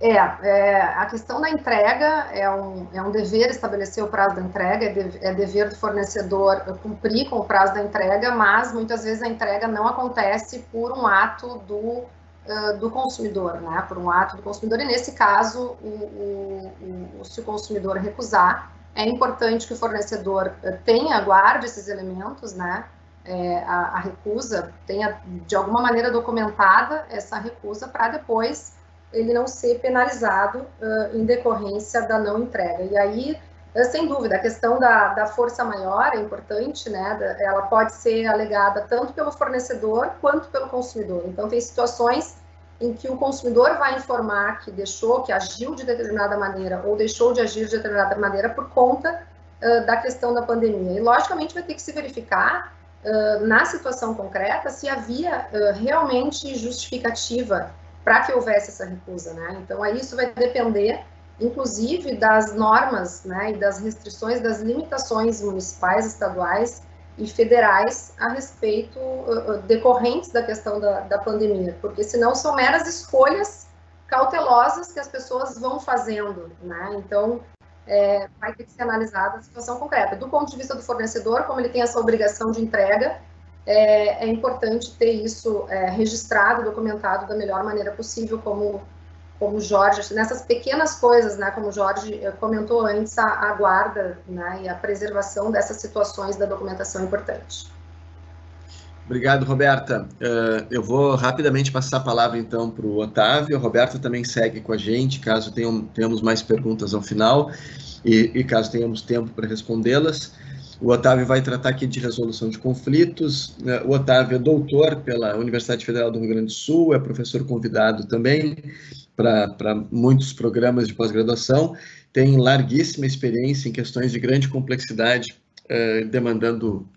D: É, é a questão da entrega é um, é um dever estabelecer o prazo da entrega, é, de, é dever do fornecedor cumprir com o prazo da entrega, mas muitas vezes a entrega não acontece por um ato do, uh, do consumidor, né? Por um ato do consumidor, e nesse caso, o, o, o, se o consumidor recusar, é importante que o fornecedor tenha, guarde esses elementos, né? É, a, a, recusa tenha de alguma maneira documentada essa recusa para depois ele não ser penalizado uh, em decorrência da não entrega. E aí, sem dúvida, a questão da, da força maior é importante, né? Ela pode ser alegada tanto pelo fornecedor quanto pelo consumidor. Então, tem situações em que o consumidor vai informar que deixou, que agiu de determinada maneira ou deixou de agir de determinada maneira por conta uh, da questão da pandemia. E, logicamente, vai ter que se verificar uh, na situação concreta se havia realmente justificativa para que houvesse essa recusa, né? Então, aí isso vai depender, inclusive, das normas, né, e das restrições, das limitações municipais, estaduais e federais a respeito uh, decorrentes da questão da, da pandemia, porque senão são meras escolhas cautelosas que as pessoas vão fazendo, né? Então, é, vai ter que ser analisada a situação concreta. Do ponto de vista do fornecedor, como ele tem essa obrigação de entrega, é, é importante ter isso é, registrado, documentado da melhor maneira possível, como, como o Jorge, nessas pequenas coisas, né, como o Jorge comentou antes, a, a guarda né, e a preservação dessas situações da documentação é importante.
A: Obrigado, Roberta. Uh, eu vou rapidamente passar a palavra, então, para o Otávio. A Roberta também segue com a gente, caso tenham, tenhamos mais perguntas ao final e, e caso tenhamos tempo para respondê-las. O Otávio vai tratar aqui de resolução de conflitos. Uh, o Otávio é doutor pela Universidade Federal do Rio Grande do Sul, é professor convidado também para muitos programas de pós-graduação, tem larguíssima experiência em questões de grande complexidade, uh, demandando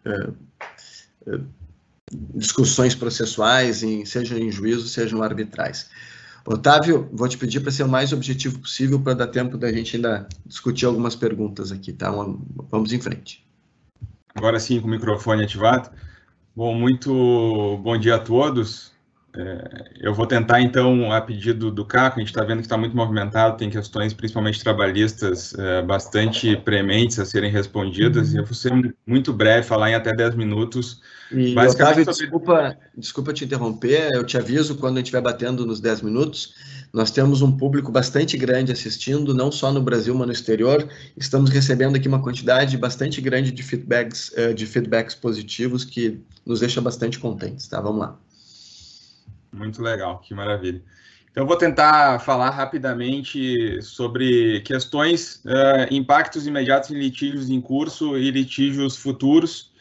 A: discussões processuais, em, seja em juízo, sejam arbitrais. Otávio, vou te pedir para ser o mais objetivo possível para dar tempo da gente ainda discutir algumas perguntas aqui, tá? Vamos em frente.
E: Agora sim, com o microfone ativado. Bom, muito bom dia a todos. É, eu vou tentar, então, a pedido do Caco, a gente está vendo que está muito movimentado, tem questões, principalmente trabalhistas, é, bastante prementes a serem respondidas, uhum. eu vou ser muito breve, falar em até 10 minutos.
A: E, Otávio, sobre... desculpa, desculpa te interromper, eu te aviso quando a gente estiver batendo nos 10 minutos, nós temos um público bastante grande assistindo, não só no Brasil, mas no exterior. Estamos recebendo aqui uma quantidade bastante grande de feedbacks, é, de feedbacks positivos que nos deixa bastante contentes, tá? Vamos lá.
E: Muito legal, que maravilha. Então, vou tentar falar rapidamente sobre questões, uh, impactos imediatos em litígios em curso e litígios futuros,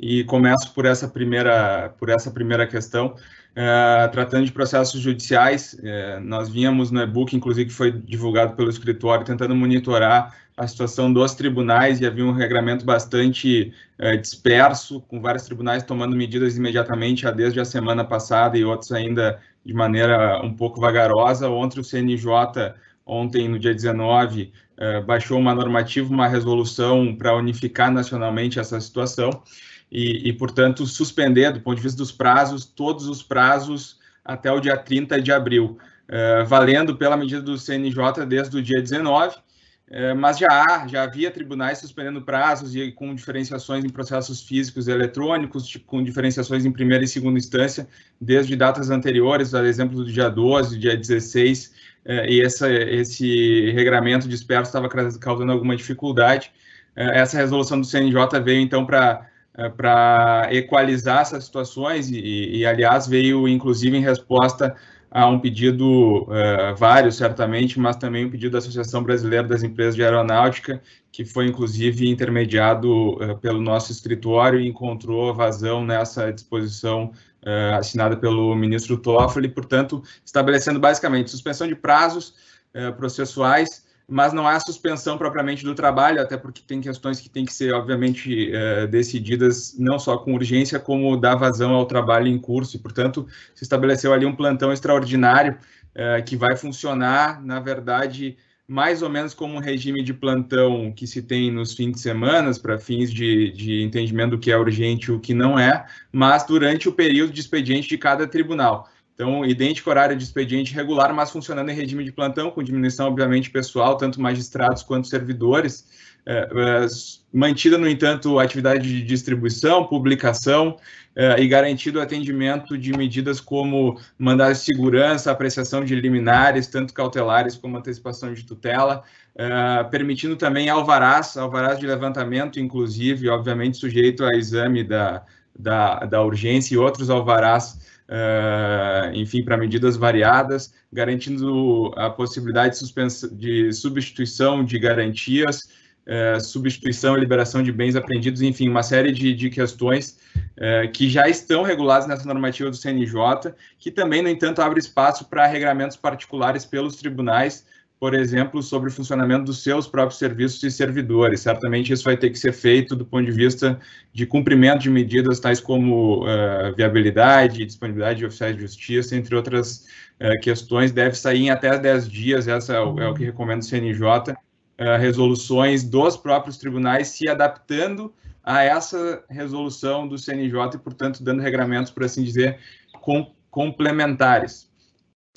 E: e começo por essa primeira, por essa primeira questão. Uh, tratando de processos judiciais, uh, nós vínhamos no e-book, inclusive que foi divulgado pelo escritório, tentando monitorar a situação dos tribunais e havia um regramento bastante uh, disperso, com vários tribunais tomando medidas imediatamente, desde a semana passada e outros ainda de maneira um pouco vagarosa. Ontem o CNJ, ontem no dia 19, baixou uma normativa, uma resolução para unificar nacionalmente essa situação e, e, portanto, suspender, do ponto de vista dos prazos, todos os prazos até o dia 30 de abril, uh, valendo pela medida do CNJ desde o dia 19, uh, mas já há, já havia tribunais suspendendo prazos e com diferenciações em processos físicos e eletrônicos, com diferenciações em primeira e segunda instância, desde datas anteriores, a exemplo do dia 12, dia 16, uh, e essa, esse regramento disperso estava causando alguma dificuldade. essa resolução do CNJ veio, então, para é, para equalizar essas situações e, e, aliás, veio inclusive em resposta a um pedido, uh, vários certamente, mas também um pedido da Associação Brasileira das Empresas de Aeronáutica, que foi inclusive intermediado uh, pelo nosso escritório e encontrou vazão nessa disposição assinada pelo ministro Toffoli, portanto, estabelecendo basicamente suspensão de prazos processuais mas não há suspensão propriamente do trabalho, até porque tem questões que têm que ser, obviamente, é, decididas não só com urgência, como dar vazão ao trabalho em curso, e, portanto, se estabeleceu ali um plantão extraordinário é, que vai funcionar, na verdade, mais ou menos como um regime de plantão que se tem nos fins de semana, para fins de, de entendimento do que é urgente e o que não é, mas durante o período de expediente de cada tribunal. Então, idêntico horário de expediente regular, mas funcionando em regime de plantão, com diminuição, obviamente, pessoal, tanto magistrados quanto servidores. É, é, mantida, no entanto, a atividade de distribuição, publicação é, e garantido o atendimento de medidas como mandado de segurança, apreciação de liminares, tanto cautelares como antecipação de tutela, é, permitindo também alvarás, alvarás de levantamento, inclusive, obviamente, sujeito a exame da, da, da urgência e outros alvarás uh, enfim, para medidas variadas, garantindo a possibilidade de, de substituição de garantias, uh, substituição e liberação de bens apreendidos, enfim, uma série de, de questões uh, que já estão reguladas nessa normativa do CNJ, que também, no entanto, abre espaço para regramentos particulares pelos tribunais, por exemplo, sobre o funcionamento dos seus próprios serviços e servidores. Certamente isso vai ter que ser feito do ponto de vista de cumprimento de medidas tais como uh, viabilidade, disponibilidade de oficiais de justiça, entre outras uh, questões. Deve sair em até 10 dias, essa é o, é o que recomenda o CNJ, uh, eh, resoluções dos próprios tribunais se adaptando a essa resolução do CNJ e, portanto, dando regramentos, por assim dizer, com, complementares.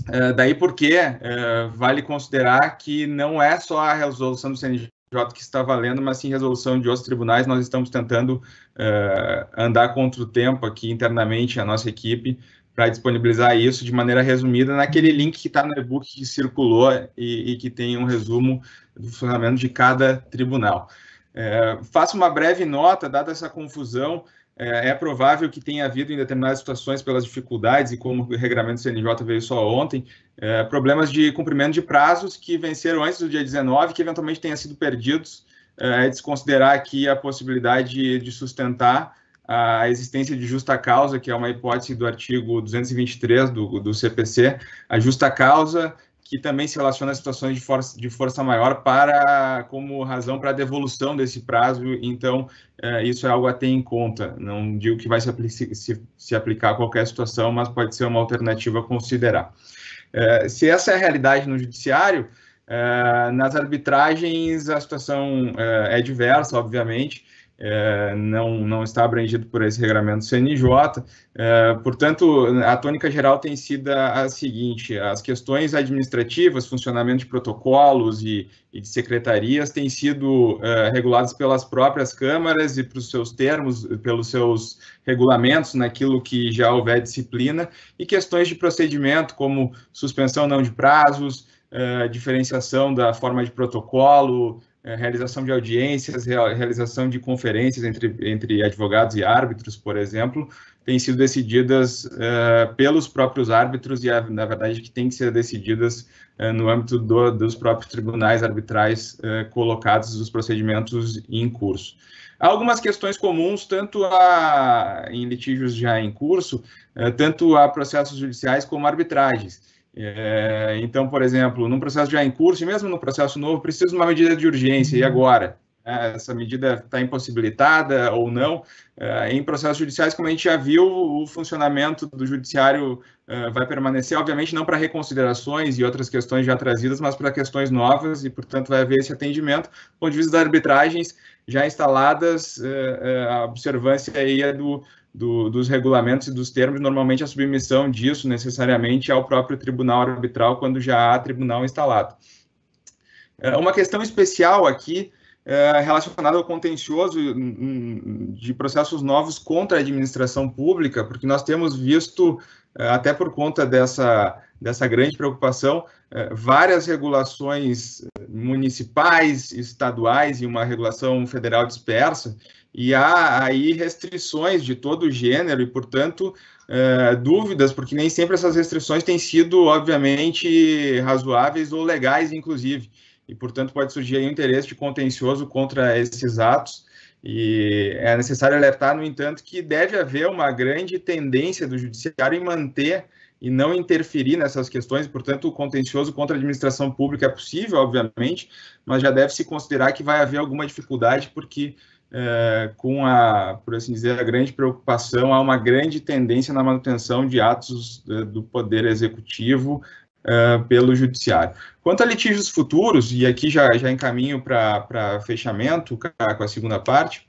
E: Uh, daí porque uh, vale considerar que não é só a resolução do CNJ que está valendo, mas sim resolução de outros tribunais. Nós estamos tentando uh, andar contra o tempo aqui internamente, a nossa equipe, para disponibilizar isso de maneira resumida naquele link que está no e-book que circulou e, e, que tem um resumo do funcionamento de cada tribunal. É, faço uma breve nota, dada essa confusão, é, é, provável que tenha havido em determinadas situações, pelas dificuldades e como o regramento do CNJ veio só ontem, é, problemas de cumprimento de prazos que venceram antes do dia 19, que eventualmente tenham sido perdidos, é, é desconsiderar aqui a possibilidade de sustentar a existência de justa causa, que é uma hipótese do artigo 223 do, do CPC, a justa causa que também se relaciona a situações de força, de força maior para como razão para a devolução desse prazo. Então, é, isso é algo a ter em conta. Não digo que vai se, se, se aplicar a qualquer situação, mas pode ser uma alternativa a considerar. É, se essa é a realidade no judiciário, é, nas arbitragens a situação é, é diversa, obviamente é, não, não está abrangido por esse regulamento CNJ. É, portanto, a tônica geral tem sido a, seguinte: as questões administrativas, funcionamento de protocolos e, e de secretarias têm sido é, reguladas pelas próprias câmaras e pelos seus termos, pelos seus regulamentos, naquilo que já houver disciplina, e questões de procedimento, como suspensão não de prazos, é, diferenciação da forma de protocolo, realização de audiências, realização de conferências entre, entre advogados e árbitros, por exemplo, têm sido decididas uh, pelos próprios árbitros e, na verdade, que têm que ser decididas uh, no âmbito do, dos próprios tribunais arbitrais uh, colocados os procedimentos em curso. Há algumas questões comuns, tanto a, em litígios já em curso, tanto a processos judiciais como arbitragens. É, então, por exemplo, num processo já em curso, e mesmo no processo novo, precisa de uma medida de urgência, e agora? É, essa medida está impossibilitada ou não? É, em processos judiciais, como a gente já viu, o funcionamento do judiciário é, vai permanecer, obviamente, não para reconsiderações e outras questões já trazidas, mas para questões novas, e, portanto, vai haver esse atendimento. Do ponto de vista das arbitragens já instaladas, a observância aí é do do, dos regulamentos e dos termos, normalmente a submissão disso necessariamente ao próprio tribunal arbitral quando já há tribunal instalado. É, uma questão especial aqui é relacionada ao contencioso de processos novos contra a administração pública, porque nós temos visto, é, até por conta dessa, dessa grande preocupação, várias regulações municipais, estaduais e uma regulação federal dispersa, e há aí restrições de todo gênero e, portanto, é, dúvidas, porque nem sempre essas restrições têm sido, obviamente, razoáveis ou legais, inclusive, e, portanto, pode surgir aí um interesse de contencioso contra esses atos, e é necessário alertar, no entanto, que deve haver uma grande tendência do judiciário em manter e não interferir nessas questões, portanto, o contencioso contra a administração pública é possível, obviamente, mas já deve se considerar que vai haver alguma dificuldade, porque é, com a, por assim dizer, a grande preocupação, há uma grande tendência na manutenção de atos é, do poder executivo é, pelo judiciário. Quanto a litígios futuros, e aqui já, já encaminho para fechamento com a segunda parte,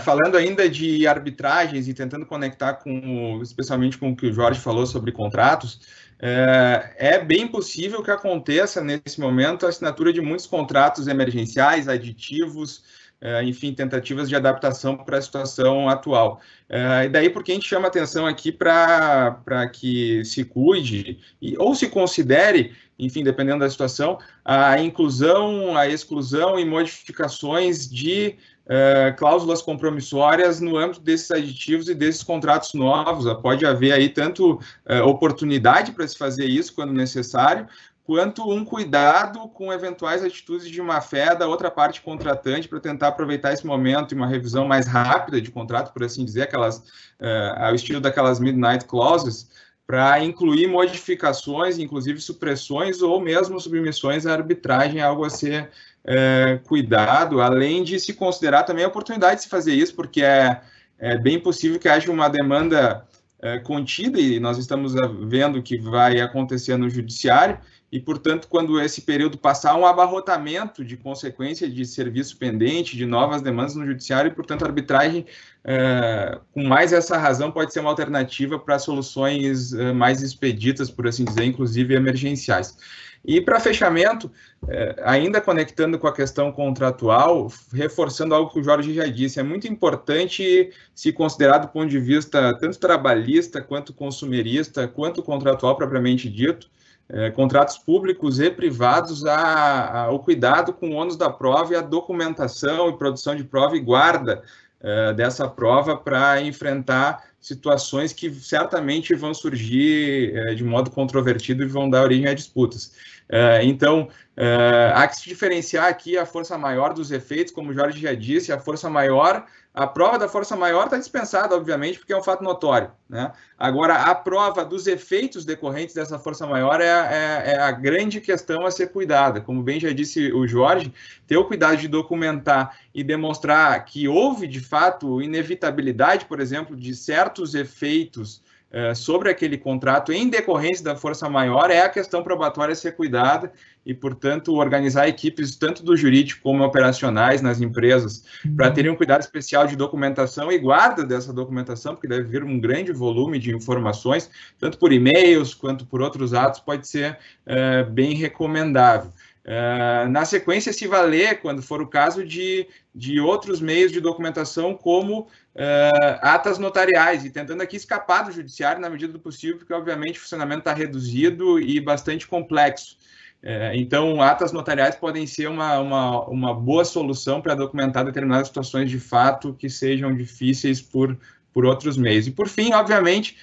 E: falando ainda de arbitragens e tentando conectar com, especialmente com o que o Jorge falou sobre contratos, é, é, bem possível que aconteça nesse momento a assinatura de muitos contratos emergenciais, aditivos, é, enfim, tentativas de adaptação para a situação atual. É, e daí porque a gente chama atenção aqui para que se cuide ou se considere, enfim, dependendo da situação, a inclusão, a exclusão e modificações de uh, cláusulas compromissórias no âmbito desses aditivos e desses contratos novos. Pode haver aí tanto uh, oportunidade para se fazer isso quando necessário, quanto um cuidado com eventuais atitudes de má fé da outra parte contratante para tentar aproveitar esse momento e uma revisão mais rápida de contrato, por assim dizer, aquelas, uh, ao estilo daquelas midnight clauses, para incluir modificações, inclusive supressões ou mesmo submissões à arbitragem, algo a ser é, cuidado, além de se considerar também a oportunidade de se fazer isso, porque é, é bem possível que haja uma demanda é, contida, e nós estamos vendo que vai acontecer no judiciário, e, portanto, quando esse período passar, um abarrotamento de consequência de serviço pendente, de novas demandas no judiciário, e, portanto, a arbitragem, é, com mais essa razão, pode ser uma alternativa para soluções é, mais expeditas, por assim dizer, inclusive emergenciais. E para fechamento, é, ainda conectando com a questão contratual, reforçando algo que o Jorge já disse, é muito importante se considerar do ponto de vista tanto trabalhista, quanto consumerista, quanto contratual propriamente dito, é, contratos públicos e privados a, a, o cuidado com o ônus da prova e a documentação e produção de prova e guarda é, dessa prova para enfrentar situações que certamente vão surgir é, de modo controvertido e vão dar origem a disputas. É, então, é, há que se diferenciar aqui a força maior dos efeitos, como o Jorge já disse, a força maior, a prova da força maior está dispensada, obviamente, porque é um fato notório. Né? Agora, a prova dos efeitos decorrentes dessa força maior é, é, é, a grande questão a ser cuidada. Como bem já disse o Jorge, ter o cuidado de documentar e demonstrar que houve, de fato, inevitabilidade, por exemplo, de certos efeitos é, sobre aquele contrato em decorrência da força maior é a questão probatória ser cuidada e, portanto, organizar equipes tanto do jurídico como operacionais nas empresas para terem um cuidado especial de documentação e guarda dessa documentação, porque deve vir um grande volume de informações, tanto por e-mails quanto por outros atos, pode ser é, bem recomendável. Uh, na sequência, se valer, quando for o caso, de, de outros meios de documentação, como uh, atas notariais, e tentando aqui escapar do judiciário na medida do possível, porque, obviamente, o funcionamento está reduzido e bastante complexo. Uh, então, atas notariais podem ser uma, uma, uma boa solução para documentar determinadas situações de fato que sejam difíceis por, por outros meios. E, por fim, obviamente,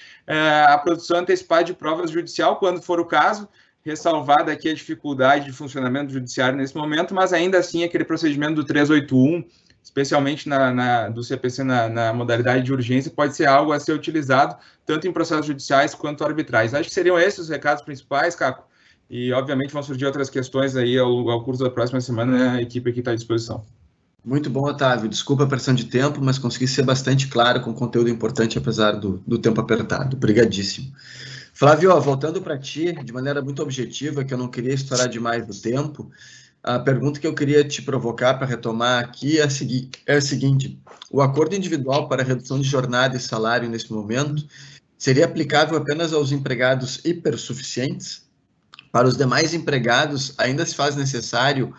E: a produção antecipada de provas judicial, quando for o caso, ressalvada aqui a dificuldade de funcionamento judiciário nesse momento, mas ainda assim aquele procedimento do 381, especialmente na, na do CPC na, na, modalidade de urgência, pode ser algo a ser utilizado tanto em processos judiciais quanto arbitrais. Acho que seriam esses os recados principais, Caco, e obviamente vão surgir outras questões aí ao, ao curso da próxima semana, né? a equipe aqui está à disposição.
A: Muito bom, Otávio. Desculpa a pressão de tempo, mas consegui ser bastante claro com conteúdo importante, apesar do, do tempo apertado. Obrigadíssimo. Flávio, voltando para ti, de maneira muito objetiva, que eu não queria estourar demais do tempo, a pergunta que eu queria te provocar para retomar aqui é a, é a seguinte: o acordo individual para redução de jornada e salário nesse momento seria aplicável apenas aos empregados hipersuficientes? Para os demais empregados, ainda se faz necessário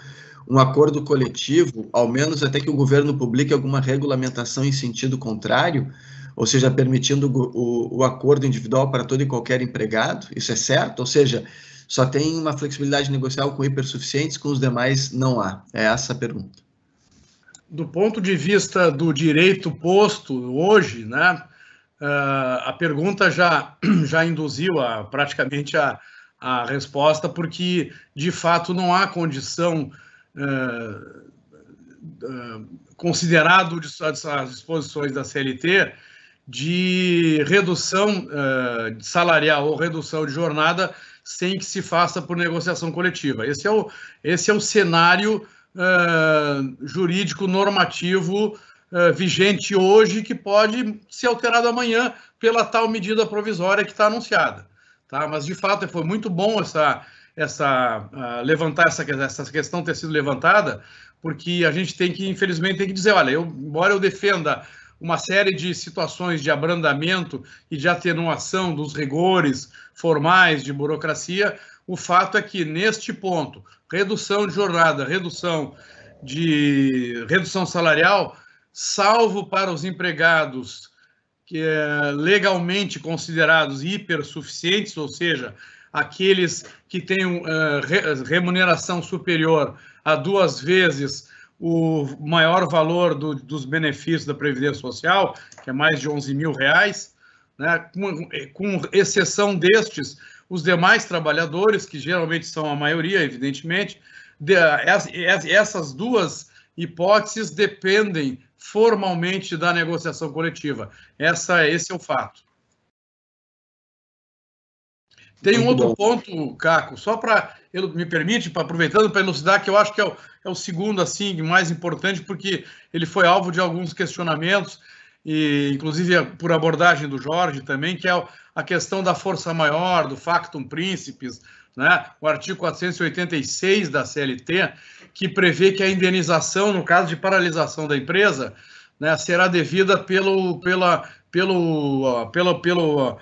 A: um acordo coletivo, ao menos até que o governo publique alguma regulamentação em sentido contrário? ou seja, permitindo o, o, acordo individual para todo e qualquer empregado, isso é certo? Ou seja, só tem uma flexibilidade negocial com hipersuficientes, com os demais não há? É essa a pergunta.
C: Do ponto de vista do direito posto hoje, né, uh, a pergunta já, já induziu a, praticamente a, a resposta, porque de fato não há condição, uh, uh, considerado as disposições da CLT, de redução uh, salarial ou redução de jornada sem que se faça por negociação coletiva. Esse é o, esse é o cenário uh, jurídico normativo uh, vigente hoje que pode ser alterado amanhã pela tal medida provisória que está anunciada. Tá? Mas, de fato, foi muito bom essa, essa, levantar essa, essa questão ter sido levantada, porque a gente tem que, infelizmente, tem que dizer, olha, eu, embora eu defenda uma série de situações de abrandamento e de atenuação dos rigores formais de burocracia, o fato é que neste ponto, redução de jornada, redução de redução salarial, salvo para os empregados que é legalmente considerados hipersuficientes, ou seja, aqueles que têm uh, remuneração superior a duas vezes o maior valor do, dos benefícios da Previdência Social, que é mais de 11 mil reais, né? com, com exceção destes, os demais trabalhadores, que geralmente são a maioria, evidentemente, de, essas duas hipóteses dependem formalmente da negociação coletiva. Essa, esse é o fato. Tem um outro ponto, Caco, só para me permite, aproveitando para elucidar, que eu acho que é o, é o segundo assim mais importante, porque ele foi alvo de alguns questionamentos, e inclusive por abordagem do Jorge também, que é a questão da força maior, do factum principis, né? o artigo 486 da CLT, que prevê que a indenização, no caso de paralisação da empresa, né, será devida pelo, pela, pelo, pelo, pelo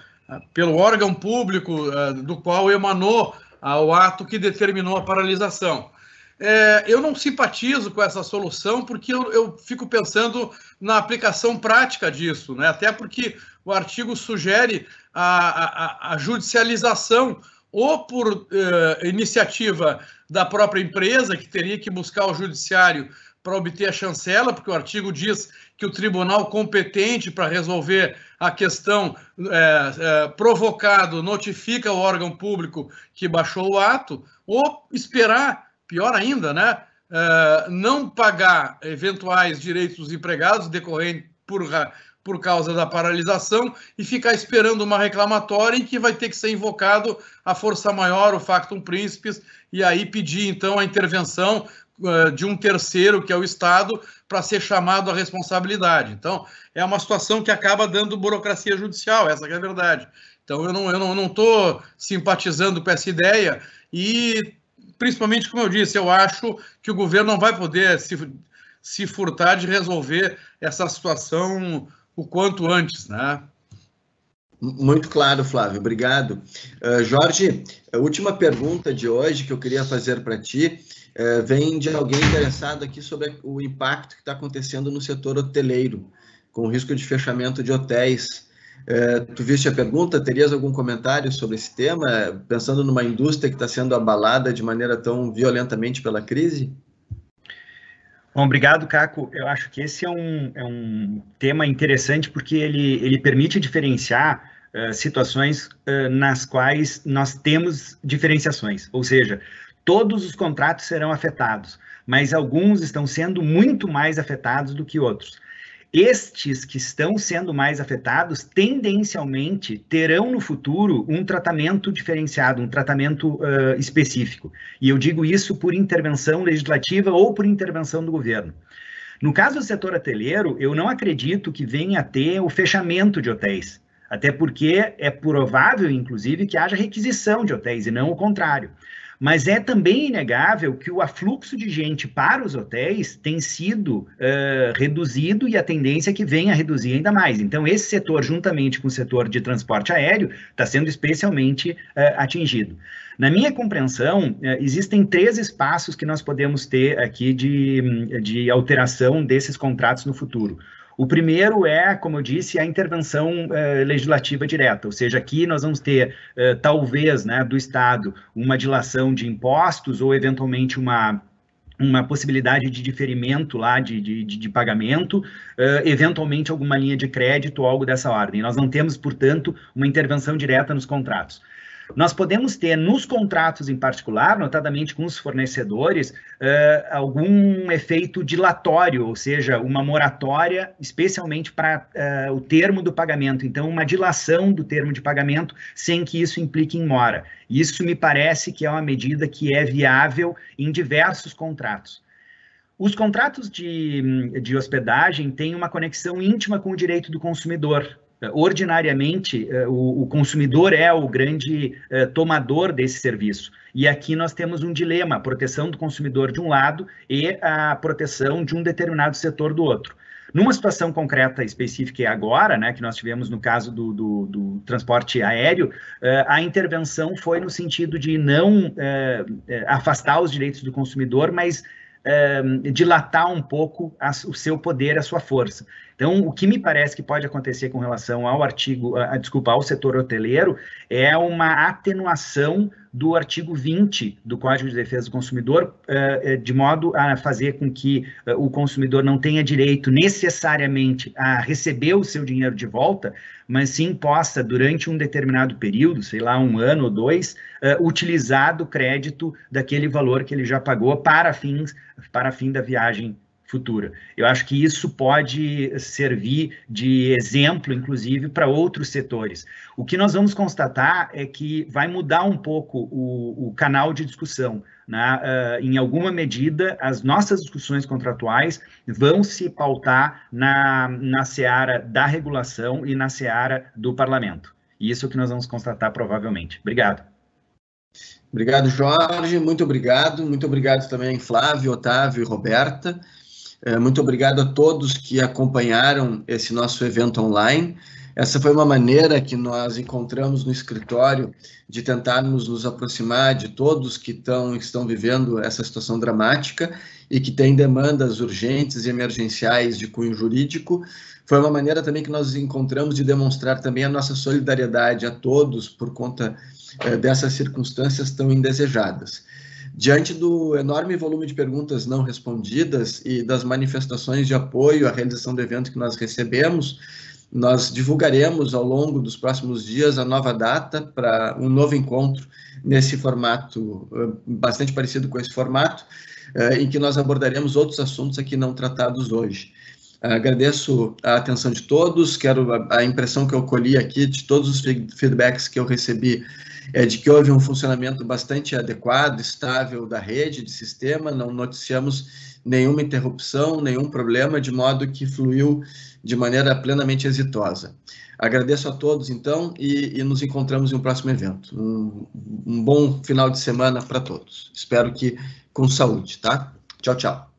C: pelo órgão público uh, do qual emanou ao ato que determinou a paralisação. É, eu não simpatizo com essa solução porque eu, eu, fico pensando na aplicação prática disso, né? até porque o artigo sugere a, a, a judicialização ou por eh, iniciativa da própria empresa, que teria que buscar o judiciário para obter a chancela, porque o artigo diz que o tribunal competente para resolver a questão é, é, provocado notifica o órgão público que baixou o ato, ou esperar, pior ainda, né, é, não pagar eventuais direitos dos empregados decorrentes por, por causa da paralisação e ficar esperando uma reclamatória em que vai ter que ser invocado a força maior, o factum príncipes, e aí pedir então a intervenção de um terceiro, que é o Estado, para ser chamado à responsabilidade. Então, é uma situação que acaba dando burocracia judicial, essa é a verdade. Então, eu não estou não, não simpatizando com essa ideia e, principalmente, como eu disse, eu acho que o governo não vai poder se, se furtar de resolver essa situação o quanto antes, né?
A: Muito claro, Flávio, obrigado. Uh, Jorge, a última pergunta de hoje que eu queria fazer para ti uh, vem de alguém interessado aqui sobre o impacto que está acontecendo no setor hoteleiro, com o risco de fechamento de hotéis. Uh, tu viste a pergunta? Terias algum comentário sobre esse tema, pensando numa indústria que está sendo abalada de maneira tão violentamente pela crise?
B: Bom, obrigado, Caco. Eu acho que esse é um, é um tema interessante porque ele, ele permite diferenciar uh, situações uh, nas quais nós temos diferenciações, ou seja, todos os contratos serão afetados, mas alguns estão sendo muito mais afetados do que outros. Estes que estão sendo mais afetados, tendencialmente, terão no futuro um tratamento diferenciado, um tratamento uh, específico. E eu digo isso por intervenção legislativa ou por intervenção do governo. No caso do setor hoteleiro, eu não acredito que venha a ter o fechamento de hotéis, até porque é provável, inclusive, que haja requisição de hotéis e não o contrário. Mas é também inegável que o afluxo de gente para os hotéis tem sido uh, reduzido e a tendência é que venha a reduzir ainda mais. Então, esse setor, juntamente com o setor de transporte aéreo, está sendo especialmente uh, atingido. Na minha compreensão, existem três espaços que nós podemos ter aqui de, de alteração desses contratos no futuro. O primeiro é, como eu disse, a intervenção eh, legislativa direta, ou seja, aqui nós vamos ter, eh, talvez, né, do Estado, uma dilação de impostos ou, eventualmente, uma uma possibilidade de diferimento lá de, de, de pagamento, uh, eventualmente alguma linha de crédito ou algo dessa ordem. Nós não temos, portanto, uma intervenção direta nos contratos. Nós podemos ter nos contratos em particular, notadamente com os fornecedores, uh, algum efeito dilatório, ou seja, uma moratória, especialmente para uh, o termo do pagamento. Então, uma dilação do termo de pagamento sem que isso implique em mora. Isso me parece que é uma medida que é viável em diversos contratos. Os contratos de, de hospedagem têm uma conexão íntima com o direito do consumidor, ordinariamente, eh, o, consumidor é o grande eh, tomador desse serviço. E aqui nós temos um dilema: a proteção do consumidor de um lado e a proteção de um determinado setor do outro. Numa situação concreta específica agora, né, que nós tivemos no caso do, do, do transporte aéreo, eh, a intervenção foi no sentido de não afastar os direitos do consumidor, mas dilatar um pouco o seu poder, a sua força. Então, o que me parece que pode acontecer com relação ao artigo, a, a, desculpa, ao setor hoteleiro, é uma atenuação do artigo 20 do Código de Defesa do Consumidor, uh, de modo a fazer com que o consumidor não tenha direito necessariamente a receber o seu dinheiro de volta, mas sim possa, durante um determinado período, sei lá, um ano ou dois, utilizar do crédito daquele valor que ele já pagou para fins, para fim da viagem futura. Eu acho que isso pode servir de exemplo, inclusive, para outros setores. O que nós vamos constatar é que vai mudar um pouco o, o canal de discussão. Né? Uh, em alguma medida, as nossas discussões contratuais vão se pautar na, na seara da regulação e na seara do parlamento. E isso é o que nós vamos constatar provavelmente. Obrigado.
A: Obrigado, Jorge. Muito obrigado. Muito obrigado também, Flávio, Otávio e Roberta. É, muito obrigado a todos que acompanharam esse nosso evento online. essa foi uma maneira que nós encontramos no escritório de tentarmos nos aproximar de todos que estão, estão vivendo essa situação dramática e que têm demandas urgentes e emergenciais de cunho jurídico. Foi uma maneira também que nós encontramos de demonstrar também a nossa solidariedade a todos por conta eh, dessas circunstâncias tão indesejadas. Diante do enorme volume de perguntas não respondidas e das manifestações de apoio à realização do evento que nós recebemos, nós divulgaremos ao longo dos próximos dias a nova data para um novo encontro nesse formato eh, bastante parecido com esse formato, eh, em que nós abordaremos outros assuntos aqui não tratados hoje. Agradeço a atenção de todos, quero a impressão que eu colhi aqui de todos os feedbacks que eu recebi é de que houve um funcionamento bastante adequado, estável da rede, de sistema, não noticiamos nenhuma interrupção, nenhum problema, de modo que fluiu de maneira plenamente exitosa. Agradeço a todos, então, e, e nos encontramos em um próximo evento. Um, um bom final de semana para todos. Espero que com saúde, tá? Tchau, tchau.